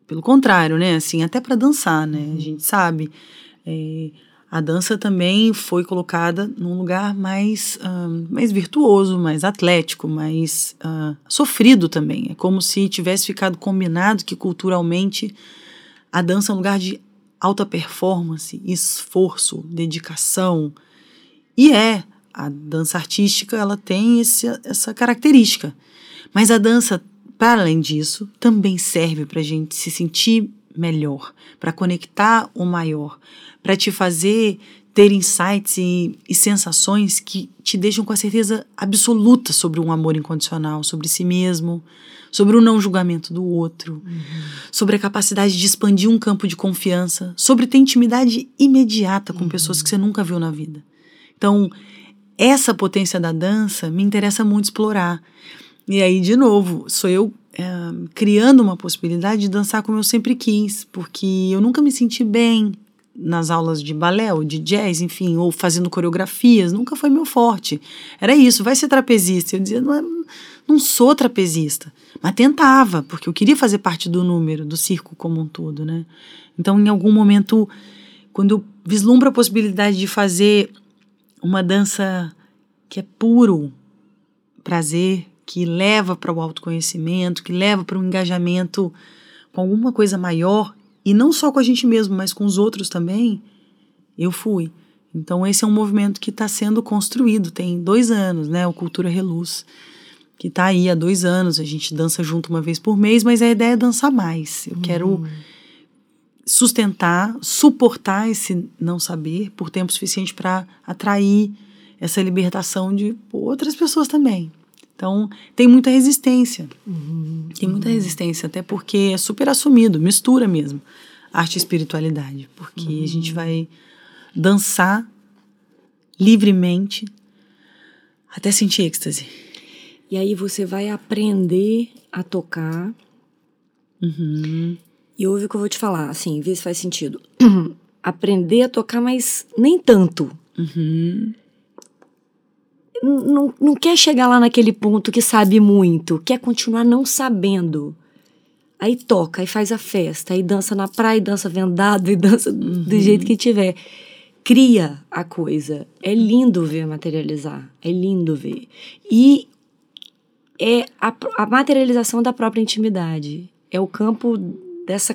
pelo contrário, né? Assim, até para dançar, né? A uhum. gente sabe. É, a dança também foi colocada num lugar mais, uh, mais virtuoso, mais atlético, mais uh, sofrido também. É como se tivesse ficado combinado que culturalmente a dança é um lugar de alta performance, esforço, dedicação. E é, a dança artística ela tem esse, essa característica. Mas a dança, para além disso, também serve para a gente se sentir melhor, para conectar o maior, para te fazer ter insights e, e, sensações que te deixam com a certeza absoluta sobre um amor incondicional, sobre si mesmo, sobre o não julgamento do outro, uhum. sobre a capacidade de expandir um campo de confiança, sobre ter intimidade imediata com uhum. pessoas que você nunca viu na vida. Então, essa potência da dança me interessa muito explorar. E aí, de novo, sou eu é, criando uma possibilidade de dançar como eu sempre quis, porque eu nunca me senti bem nas aulas de balé ou de jazz, enfim, ou fazendo coreografias, nunca foi meu forte. Era isso, vai ser trapezista. Eu dizia, não, é, não sou trapezista, mas tentava, porque eu queria fazer parte do número, do circo como um todo, né? Então, em algum momento, quando eu vislumbro a possibilidade de fazer uma dança que é puro prazer, que leva para o autoconhecimento, que leva para um engajamento com alguma coisa maior, e não só com a gente mesmo, mas com os outros também, eu fui. Então, esse é um movimento que está sendo construído, tem dois anos, né? O Cultura Reluz, que está aí há dois anos. A gente dança junto uma vez por mês, mas a ideia é dançar mais. Eu uhum. quero sustentar, suportar esse não saber por tempo suficiente para atrair essa libertação de outras pessoas também. Então, tem muita resistência. Uhum, tem muita resistência, até porque é super assumido, mistura mesmo arte e espiritualidade. Porque uhum. a gente vai dançar livremente até sentir êxtase. E aí você vai aprender a tocar. Uhum. E ouve o que eu vou te falar, assim, vê se faz sentido. aprender a tocar, mas nem tanto. Uhum não, não quer chegar lá naquele ponto que sabe muito, quer continuar não sabendo. Aí toca, aí faz a festa, aí dança na praia, dança vendado, e dança uhum. do jeito que tiver. Cria a coisa. É lindo ver materializar. É lindo ver. E é a, a materialização da própria intimidade. É o campo dessa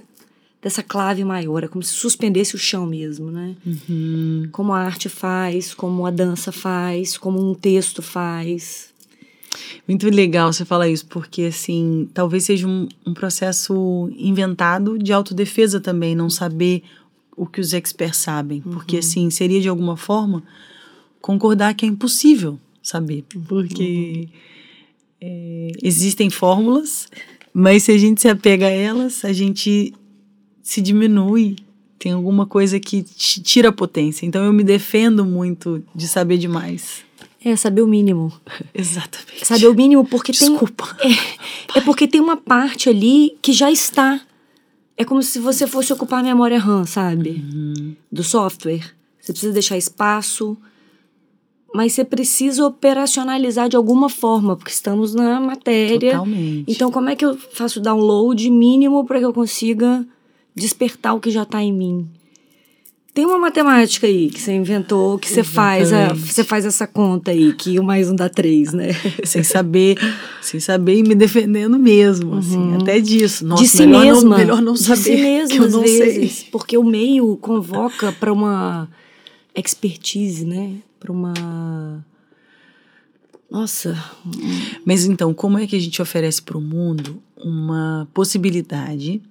dessa clave maior, é como se suspendesse o chão mesmo, né? Uhum. Como a arte faz, como a dança faz, como um texto faz. Muito legal você falar isso, porque assim, talvez seja um, um processo inventado de autodefesa também, não saber o que os experts sabem. Porque assim, seria de alguma forma concordar que é impossível saber. Porque é, existem fórmulas, mas se a gente se apega a elas, a gente se diminui. Tem alguma coisa que te tira a potência. Então eu me defendo muito de saber demais. É, saber o mínimo. Exatamente. Saber o mínimo porque Desculpa. tem. É, é porque tem uma parte ali que já está. É como se você fosse ocupar a memória RAM, sabe? Do software. Você precisa deixar espaço, mas você precisa operacionalizar de alguma forma, porque estamos na matéria. Totalmente. Então, como é que eu faço download mínimo para que eu consiga despertar o que já está em mim? Tem uma matemática aí que você inventou, que você faz, a, você faz essa conta aí, que um mais um dá três, né? sem saber, sem saber e me defendendo mesmo, assim, até disso. Nossa, de si melhor mesma. Não, melhor não de saber, si mesma, que eu às não vezes. sei. Porque o meio convoca para uma expertise, né? Para uma. Nossa. Mas então, como é que a gente oferece para o mundo uma possibilidade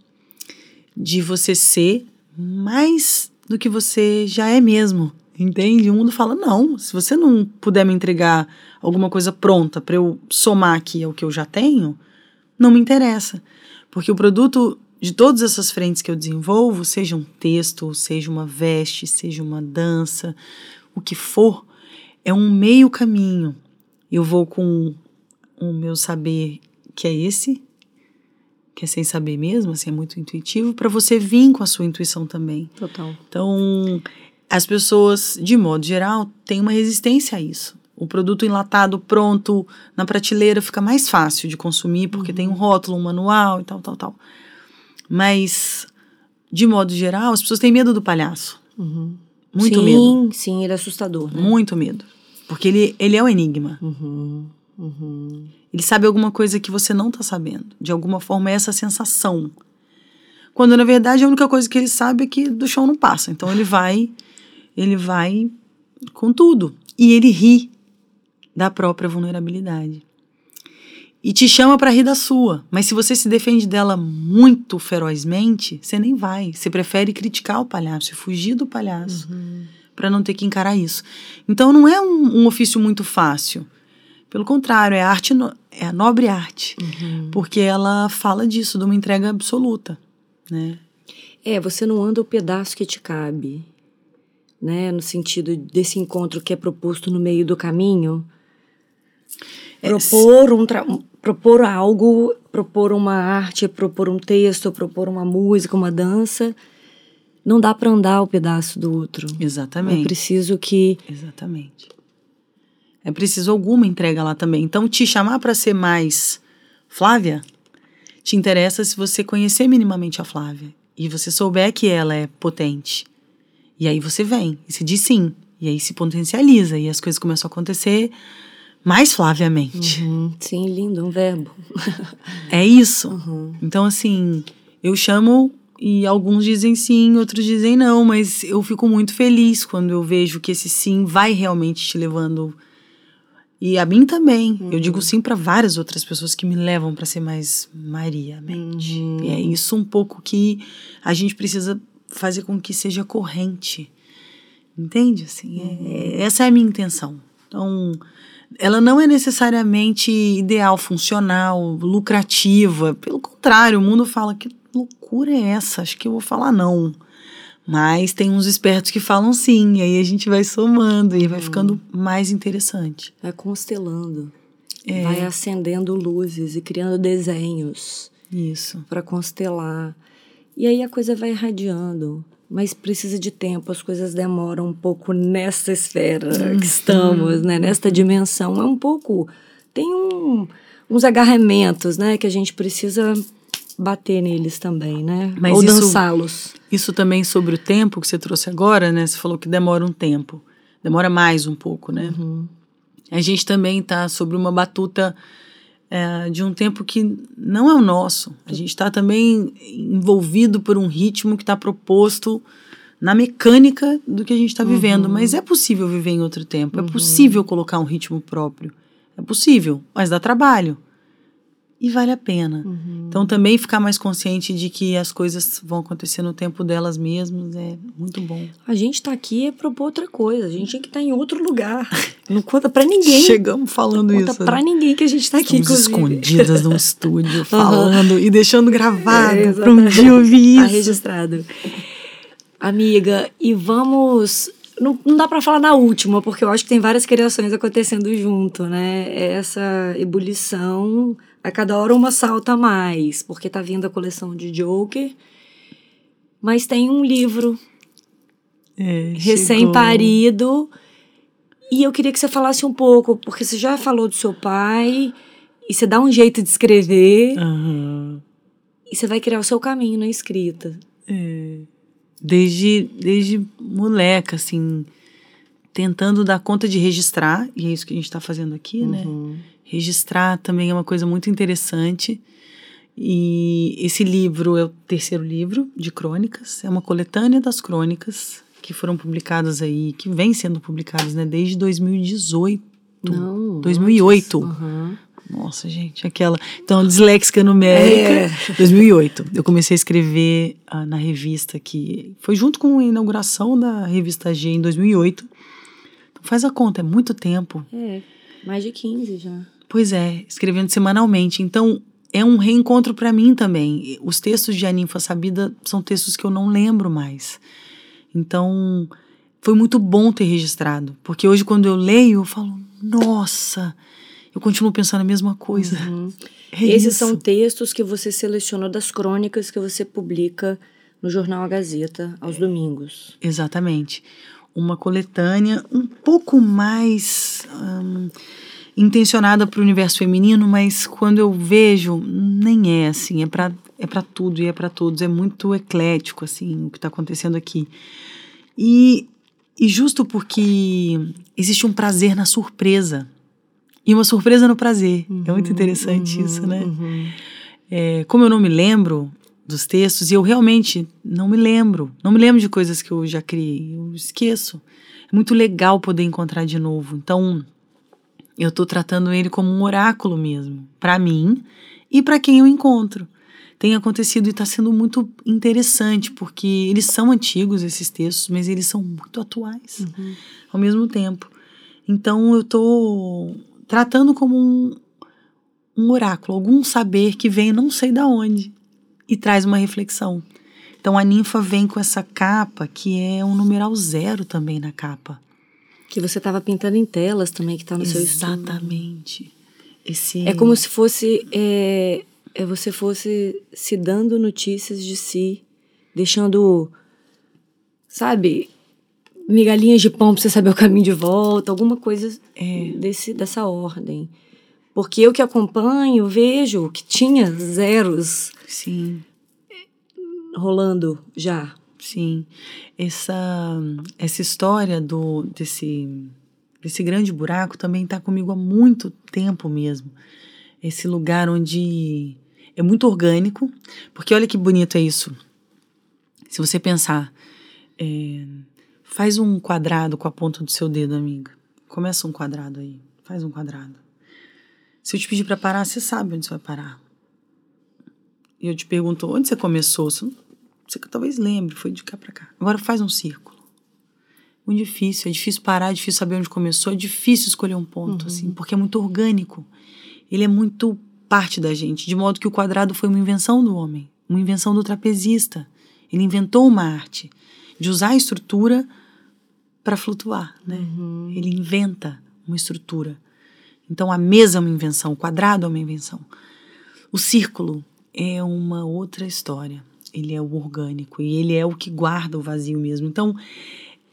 de você ser mais do que você já é mesmo? Entende? O mundo fala: não, se você não puder me entregar alguma coisa pronta para eu somar aqui ao que eu já tenho, não me interessa. Porque o produto de todas essas frentes que eu desenvolvo, seja um texto, seja uma veste, seja uma dança, o que for, é um meio caminho. Eu vou com o meu saber, que é esse, que é sem saber mesmo, assim, é muito intuitivo, para você vir com a sua intuição também. Total. Então, as pessoas, de modo geral, têm uma resistência a isso. O produto enlatado pronto na prateleira fica mais fácil de consumir porque tem um rótulo, um manual e tal, tal, tal. Mas, de modo geral, as pessoas têm medo do palhaço. Muito sim, medo. Sim, ele é assustador, né? Muito medo. Porque ele, ele é um enigma. Uhum, uhum. Ele sabe alguma coisa que você não está sabendo. De alguma forma é essa sensação. Quando na verdade a única coisa que ele sabe é que do chão não passa. Então ele vai, ele vai com tudo. E ele ri da própria vulnerabilidade. E te chama para rir da sua. Mas se você se defende dela muito ferozmente, você nem vai. Você prefere criticar o palhaço fugir do palhaço para não ter que encarar isso. Então não é um, um ofício muito fácil. Pelo contrário, é a arte, no- é a nobre arte, porque ela fala disso, de uma entrega absoluta, né? É, você não anda o pedaço que te cabe, né? No sentido desse encontro que é proposto no meio do caminho. É, Propor, um tra- propor algo, propor uma arte, propor um texto, propor uma música, uma dança. Não dá para andar o pedaço do outro. É Exatamente. preciso que. Exatamente. É preciso alguma entrega lá também. Então, te chamar para ser mais Flávia, te interessa se você conhecer minimamente a Flávia e você souber que ela é potente. E aí você vem e se diz sim. E aí se potencializa e as coisas começam a acontecer mais flaviamente. Hum, sim, lindo, um verbo. É isso. Então, assim, eu chamo e alguns dizem sim, outros dizem não, mas eu fico muito feliz quando eu vejo que esse sim vai realmente te levando. E a mim também. Eu digo sim para várias outras pessoas que me levam para ser mais Maria mente. E é isso um pouco que a gente precisa fazer com que seja corrente. Entende? Assim, é- essa é a minha intenção. Então, ela não é necessariamente ideal, funcional, lucrativa. Pelo contrário, o mundo fala que loucura é essa? Acho que eu vou falar não. Mas tem uns espertos que falam sim, e aí a gente vai somando e vai ficando mais interessante. Vai constelando. É. Vai acendendo luzes e criando desenhos. Isso. para constelar. E aí a coisa vai irradiando. Mas precisa de tempo, as coisas demoram um pouco nessa esfera que estamos, né? Nesta dimensão. É um pouco. Tem um, uns agarramentos, né? Que a gente precisa bater neles também, né? Mas Ou dançá-los. Isso também sobre o tempo que você trouxe agora, né? Você falou que demora um tempo. Demora mais um pouco, né? A gente também está sobre uma batuta é, de um tempo que não é o nosso. A gente está também envolvido por um ritmo que está proposto na mecânica do que a gente está vivendo. Uhum. Mas é possível viver em outro tempo, é possível colocar um ritmo próprio. É possível, mas dá trabalho. E vale a pena. Uhum. Então, também ficar mais consciente de que as coisas vão acontecer no tempo delas mesmas é muito bom. A gente tá aqui é propor outra coisa. A gente tinha que estar em outro lugar. Não conta pra ninguém. Chegamos falando Não conta isso. pra né? ninguém que a gente tá aqui, Estamos inclusive. escondidas num estúdio, falando e deixando gravado É, para um dia ouvir Tá isso. registrado. Amiga, e vamos. Não, não dá pra falar na última, porque eu acho que tem várias criações acontecendo junto, né? Essa ebulição, a cada hora uma salta mais, porque tá vindo a coleção de Joker. Mas tem um livro É, recém-parido. E eu queria que você falasse um pouco, porque você já falou do seu pai, e você dá um jeito de escrever, Aham. e você vai criar o seu caminho na escrita. É. Desde, desde moleca, assim, tentando dar conta de registrar, e é isso que a gente está fazendo aqui, né? Uhum. Registrar também é uma coisa muito interessante. E esse livro é o terceiro livro de crônicas, é uma coletânea das crônicas que foram publicadas aí, que vem sendo publicadas, né, desde 2018. Não. 2008. antes. Aham. Nossa, gente, aquela. Então, disléxica numérica. 2008. Eu comecei a escrever ah, na revista que foi junto com a inauguração da revista G em 2008. Então, faz a conta, é muito tempo. É, mais de 15 já. Pois é, escrevendo semanalmente. Então, é um reencontro para mim também. Os textos de A Ninfa Sabida são textos que eu não lembro mais. Então, foi muito bom ter registrado. Porque hoje, quando eu leio, eu falo, nossa, eu continuo pensando a mesma coisa. É Esses isso. são textos que você selecionou das crônicas que você publica no jornal A Gazeta aos domingos. Exatamente. Uma coletânea um pouco mais hum, intencionada para o universo feminino, mas quando eu vejo, nem é assim, é para é para tudo e é para todos, é muito eclético assim o que está acontecendo aqui. E, e justo porque existe um prazer na surpresa e uma surpresa no prazer. é muito interessante isso, né? Uhum. É, como eu não me lembro dos textos, e eu realmente não me lembro, não me lembro de coisas que eu já criei, eu esqueço. É muito legal poder encontrar de novo. Então, eu estou tratando ele como um oráculo mesmo, para mim e para quem eu encontro. Tem acontecido e está sendo muito interessante, porque eles são antigos, esses textos, mas eles são muito atuais ao mesmo tempo. Então, eu estou tratando como um, um oráculo, algum saber que vem não sei da onde e traz uma reflexão. Então a ninfa vem com essa capa que é um numeral zero também na capa. Que você estava pintando em telas também, que está no seu estudo. Exatamente. Esse É como se fosse. É, é você fosse se dando notícias de si, deixando. Sabe? Migalhinhas de pão pra você saber o caminho de volta, alguma coisa desse, dessa ordem. Porque eu que acompanho, vejo que tinha zeros sim, rolando já. Sim. Essa essa história do desse desse grande buraco também está comigo há muito tempo mesmo. Esse lugar onde é muito orgânico, porque olha que bonito é isso. Se você pensar, é, faz um quadrado com a ponta do seu dedo, amiga. Começa um quadrado aí, faz um quadrado. Se eu te pedir para parar, você sabe onde você vai parar. E eu te pergunto, onde você começou? Você, não- você talvez lembre, foi de cá para cá. Agora faz um círculo. Muito difícil, é difícil parar, é difícil saber onde começou, é difícil escolher um ponto, assim, porque é muito orgânico. Ele é muito parte da gente, de modo que o quadrado foi uma invenção do homem, uma invenção do trapezista. Ele inventou uma arte de usar a estrutura para flutuar, né? Ele inventa uma estrutura. Então a mesa é uma invenção, o quadrado é uma invenção. O círculo é uma outra história. Ele é o orgânico e ele é o que guarda o vazio mesmo. Então,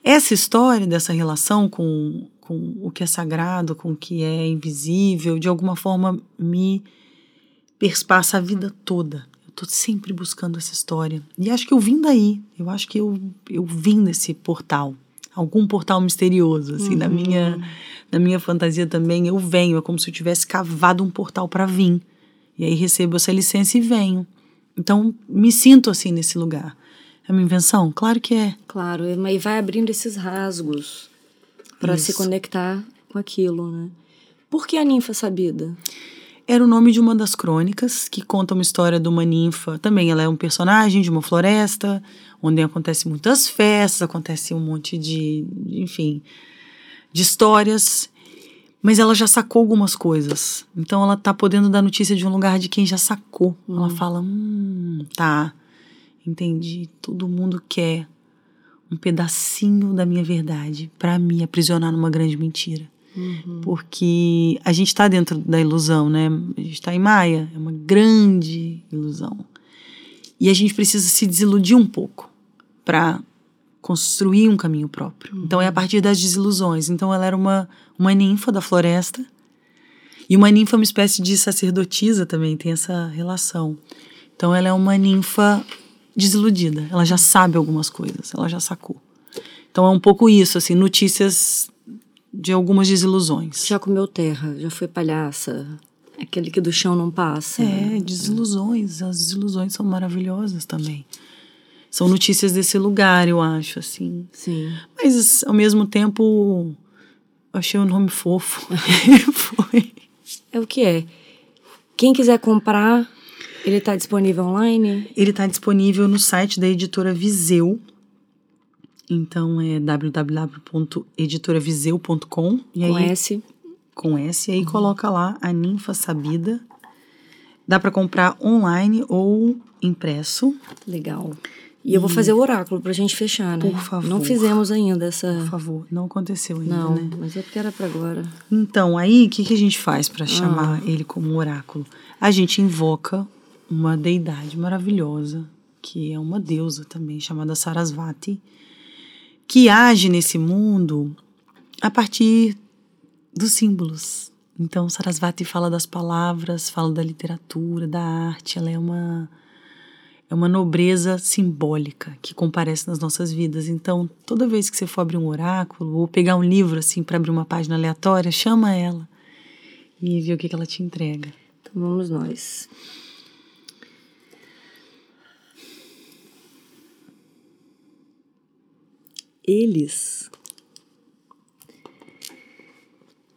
essa história dessa relação com, com o que é sagrado, com o que é invisível, de alguma forma me perspassa a vida toda. Eu tô sempre buscando essa história. E acho que eu vim daí. Eu acho que eu, eu vim desse portal. algum portal misterioso, assim, na minha na minha fantasia também eu venho, é como se eu tivesse cavado um portal para vir. E aí recebo essa licença e venho. Então, me sinto assim nesse lugar. É uma invenção? Claro que é. Claro, e vai abrindo esses rasgos para se conectar com aquilo, né? Por que a ninfa sabida? Era o nome de uma das crônicas que conta uma história de uma ninfa. Também ela é um personagem de uma floresta, onde acontece muitas festas, acontece um monte de, enfim, de histórias. Mas ela já sacou algumas coisas. Então ela tá podendo dar notícia de um lugar de quem já sacou. Hum. Ela fala: hum, tá, entendi. Todo mundo quer um pedacinho da minha verdade para me aprisionar numa grande mentira. Uhum. Porque a gente está dentro da ilusão, né? A gente está em Maia, é uma grande ilusão. E a gente precisa se desiludir um pouco para construir um caminho próprio. Uhum. Então é a partir das desilusões. Então ela era uma, uma ninfa da floresta. E uma ninfa é uma espécie de sacerdotisa também, tem essa relação. Então ela é uma ninfa desiludida. Ela já sabe algumas coisas, ela já sacou. Então é um pouco isso, assim, notícias de algumas desilusões. Já comeu terra, já foi palhaça, aquele que do chão não passa. É, desilusões. As desilusões são maravilhosas também. São notícias desse lugar, eu acho, assim. Sim. Mas, ao mesmo tempo, achei o nome fofo. foi. É o que é. Quem quiser comprar, ele está disponível online? Ele está disponível no site da editora Viseu, então é www.editoraviseu.com. Com aí, S. Com S. E aí uhum. coloca lá a ninfa sabida. Dá para comprar online ou impresso. Legal. E, eu vou fazer o oráculo pra gente fechar, né? Por favor. Não fizemos ainda essa. Por favor, não aconteceu ainda, não, né? Mas é porque era pra agora. Então, aí o que, que a gente faz para chamar ah. ele como oráculo? A gente invoca uma deidade maravilhosa, que é uma deusa também, chamada Sarasvati que age nesse mundo a partir dos símbolos. Então, Sarasvati fala das palavras, fala da literatura, da arte, ela é uma é uma nobreza simbólica que comparece nas nossas vidas. Então, toda vez que você for abrir um oráculo ou pegar um livro assim para abrir uma página aleatória, chama ela e vê o que, ela te entrega. Então, vamos nós. eles.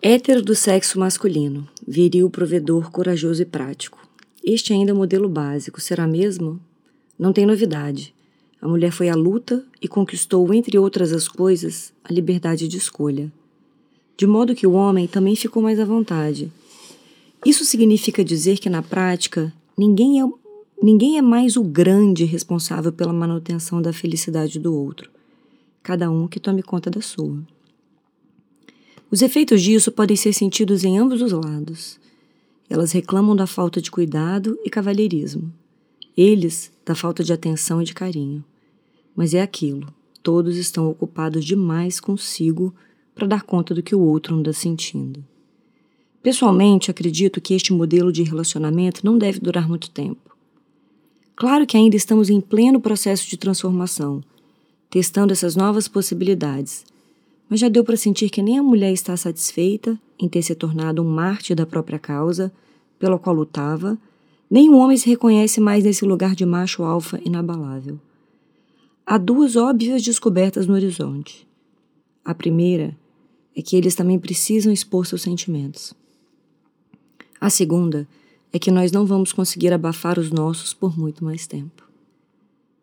Hétero do sexo masculino, viril, provedor, corajoso e prático. Este ainda é o modelo básico, será mesmo? Não tem novidade. A mulher foi à luta e conquistou, entre outras as coisas, a liberdade de escolha. De modo que o homem também ficou mais à vontade. Isso significa dizer que, na prática, ninguém é, ninguém é mais o grande responsável pela manutenção da felicidade do outro cada um que tome conta da sua. Os efeitos disso podem ser sentidos em ambos os lados. Elas reclamam da falta de cuidado e cavalheirismo. Eles, da falta de atenção e de carinho. Mas é aquilo, todos estão ocupados demais consigo para dar conta do que o outro anda sentindo. Pessoalmente, acredito que este modelo de relacionamento não deve durar muito tempo. Claro que ainda estamos em pleno processo de transformação testando essas novas possibilidades. Mas já deu para sentir que nem a mulher está satisfeita em ter se tornado um mártir da própria causa, pela qual lutava, o homem se reconhece mais nesse lugar de macho alfa inabalável. Há duas óbvias descobertas no horizonte. A primeira é que eles também precisam expor seus sentimentos. A segunda é que nós não vamos conseguir abafar os nossos por muito mais tempo.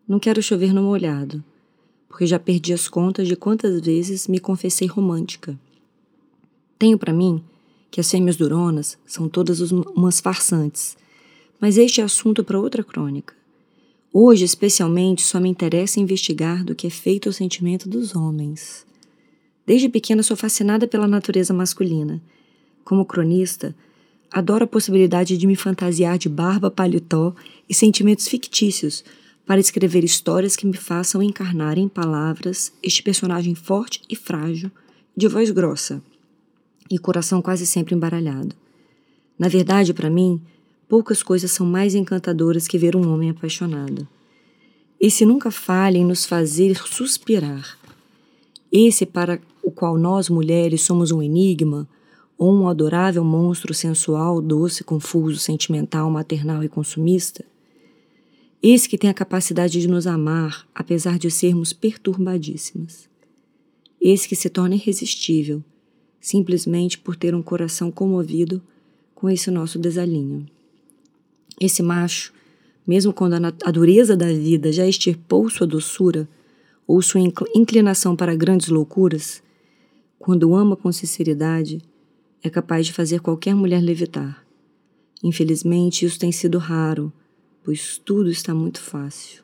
Não quero chover no molhado, porque já perdi as contas de quantas vezes me confessei romântica. Tenho para mim que as fêmeas duronas são todas umas farsantes, mas este é assunto para outra crônica. Hoje, especialmente, só me interessa investigar do que é feito ao sentimento dos homens. Desde pequena sou fascinada pela natureza masculina. Como cronista, adoro a possibilidade de me fantasiar de barba, paletó e sentimentos fictícios para escrever histórias que me façam encarnar em palavras este personagem forte e frágil, de voz grossa e coração quase sempre embaralhado. Na verdade, para mim, poucas coisas são mais encantadoras que ver um homem apaixonado. Esse nunca falha em nos fazer suspirar. Esse para o qual nós mulheres somos um enigma, ou um adorável monstro sensual, doce, confuso, sentimental, maternal e consumista? Esse que tem a capacidade de nos amar, apesar de sermos perturbadíssimas. Esse que se torna irresistível, simplesmente por ter um coração comovido com esse nosso desalinho. Esse macho, mesmo quando a, dureza da vida já extirpou sua doçura ou sua inclinação para grandes loucuras, quando ama com sinceridade, é capaz de fazer qualquer mulher levitar. Infelizmente, isso tem sido raro pois tudo está muito fácil.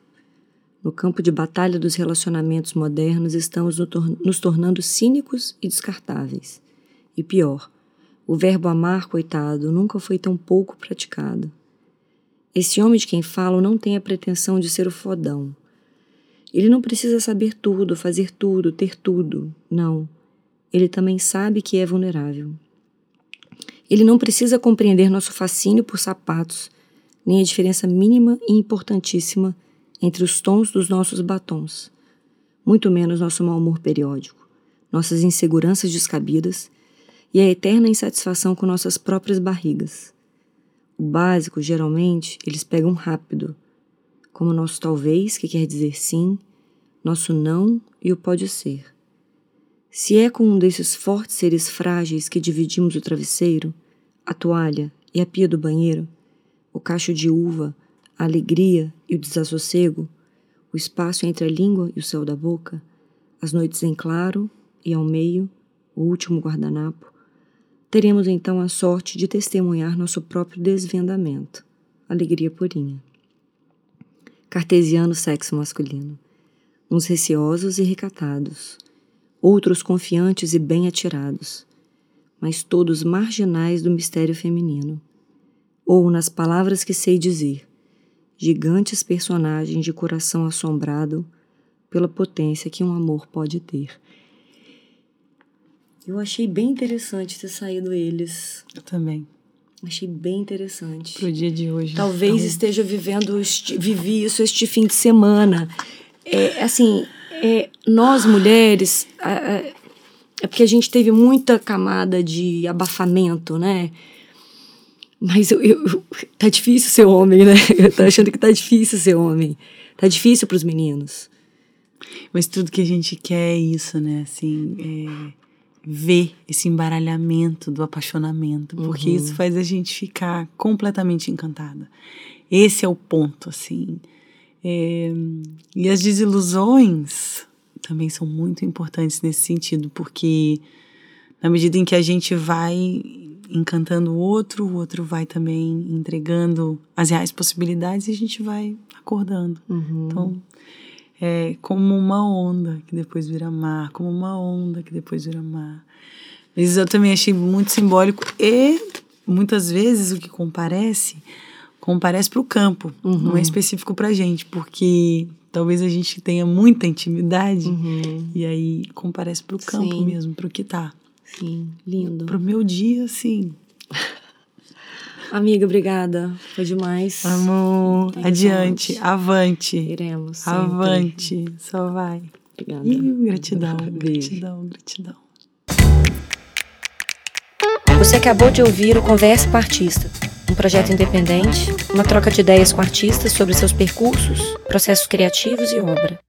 No campo de batalha dos relacionamentos modernos, estamos nos tornando cínicos e descartáveis. E pior, o verbo amar, coitado, nunca foi tão pouco praticado. Esse homem de quem falo não tem a pretensão de ser o fodão. Ele não precisa saber tudo, fazer tudo, ter tudo. Não. Ele também sabe que é vulnerável. Ele não precisa compreender nosso fascínio por sapatos, nem a diferença mínima e importantíssima entre os tons dos nossos batons, muito menos nosso mau humor periódico, nossas inseguranças descabidas e a eterna insatisfação com nossas próprias barrigas. O básico, geralmente, eles pegam rápido, como nosso talvez, que quer dizer sim, nosso não e o pode ser. Se é com um desses fortes seres frágeis que dividimos o travesseiro, a toalha e a pia do banheiro, o cacho de uva, a alegria e o desassossego, o espaço entre a língua e o céu da boca, as noites em claro e ao meio, o último guardanapo, teremos então a sorte de testemunhar nosso próprio desvendamento, alegria purinha. Cartesiano sexo masculino. Uns receosos e recatados, outros confiantes e bem atirados, mas todos marginais do mistério feminino ou nas palavras que sei dizer, gigantes personagens de coração assombrado pela potência que um amor pode ter. Eu achei bem interessante ter saído eles. Eu também. Achei bem interessante. Pro dia de hoje. Talvez então... esteja vivendo, vivi isso este fim de semana. É, assim, é, nós mulheres, é, é porque a gente teve muita camada de abafamento, né? Mas eu, eu, tá difícil ser homem, né? Eu tô achando que tá difícil ser homem. Tá difícil para os meninos. Mas tudo que a gente quer é isso, né? Assim, é ver esse embaralhamento do apaixonamento, porque uhum. isso faz a gente ficar completamente encantada. Esse é o ponto, assim. É, e as desilusões também são muito importantes nesse sentido, porque na medida em que a gente vai encantando o outro, o outro vai também entregando as reais possibilidades e a gente vai acordando. Uhum. Então, é como uma onda que depois vira mar, como uma onda que depois vira mar. Mas eu também achei muito simbólico e muitas vezes o que comparece comparece para o campo, uhum. não é específico para a gente, porque talvez a gente tenha muita intimidade uhum. e aí comparece para o campo Sim. mesmo, para o que tá. Sim, lindo. Pro meu dia, sim. Amiga, obrigada. Foi demais. Amor, adiante, avante. Iremos. Sempre. Avante, só vai. Obrigada. Ih, gratidão, gratidão, gratidão. Você acabou de ouvir o Conversa com Artista, um projeto independente, uma troca de ideias com artistas sobre seus percursos, processos criativos e obra.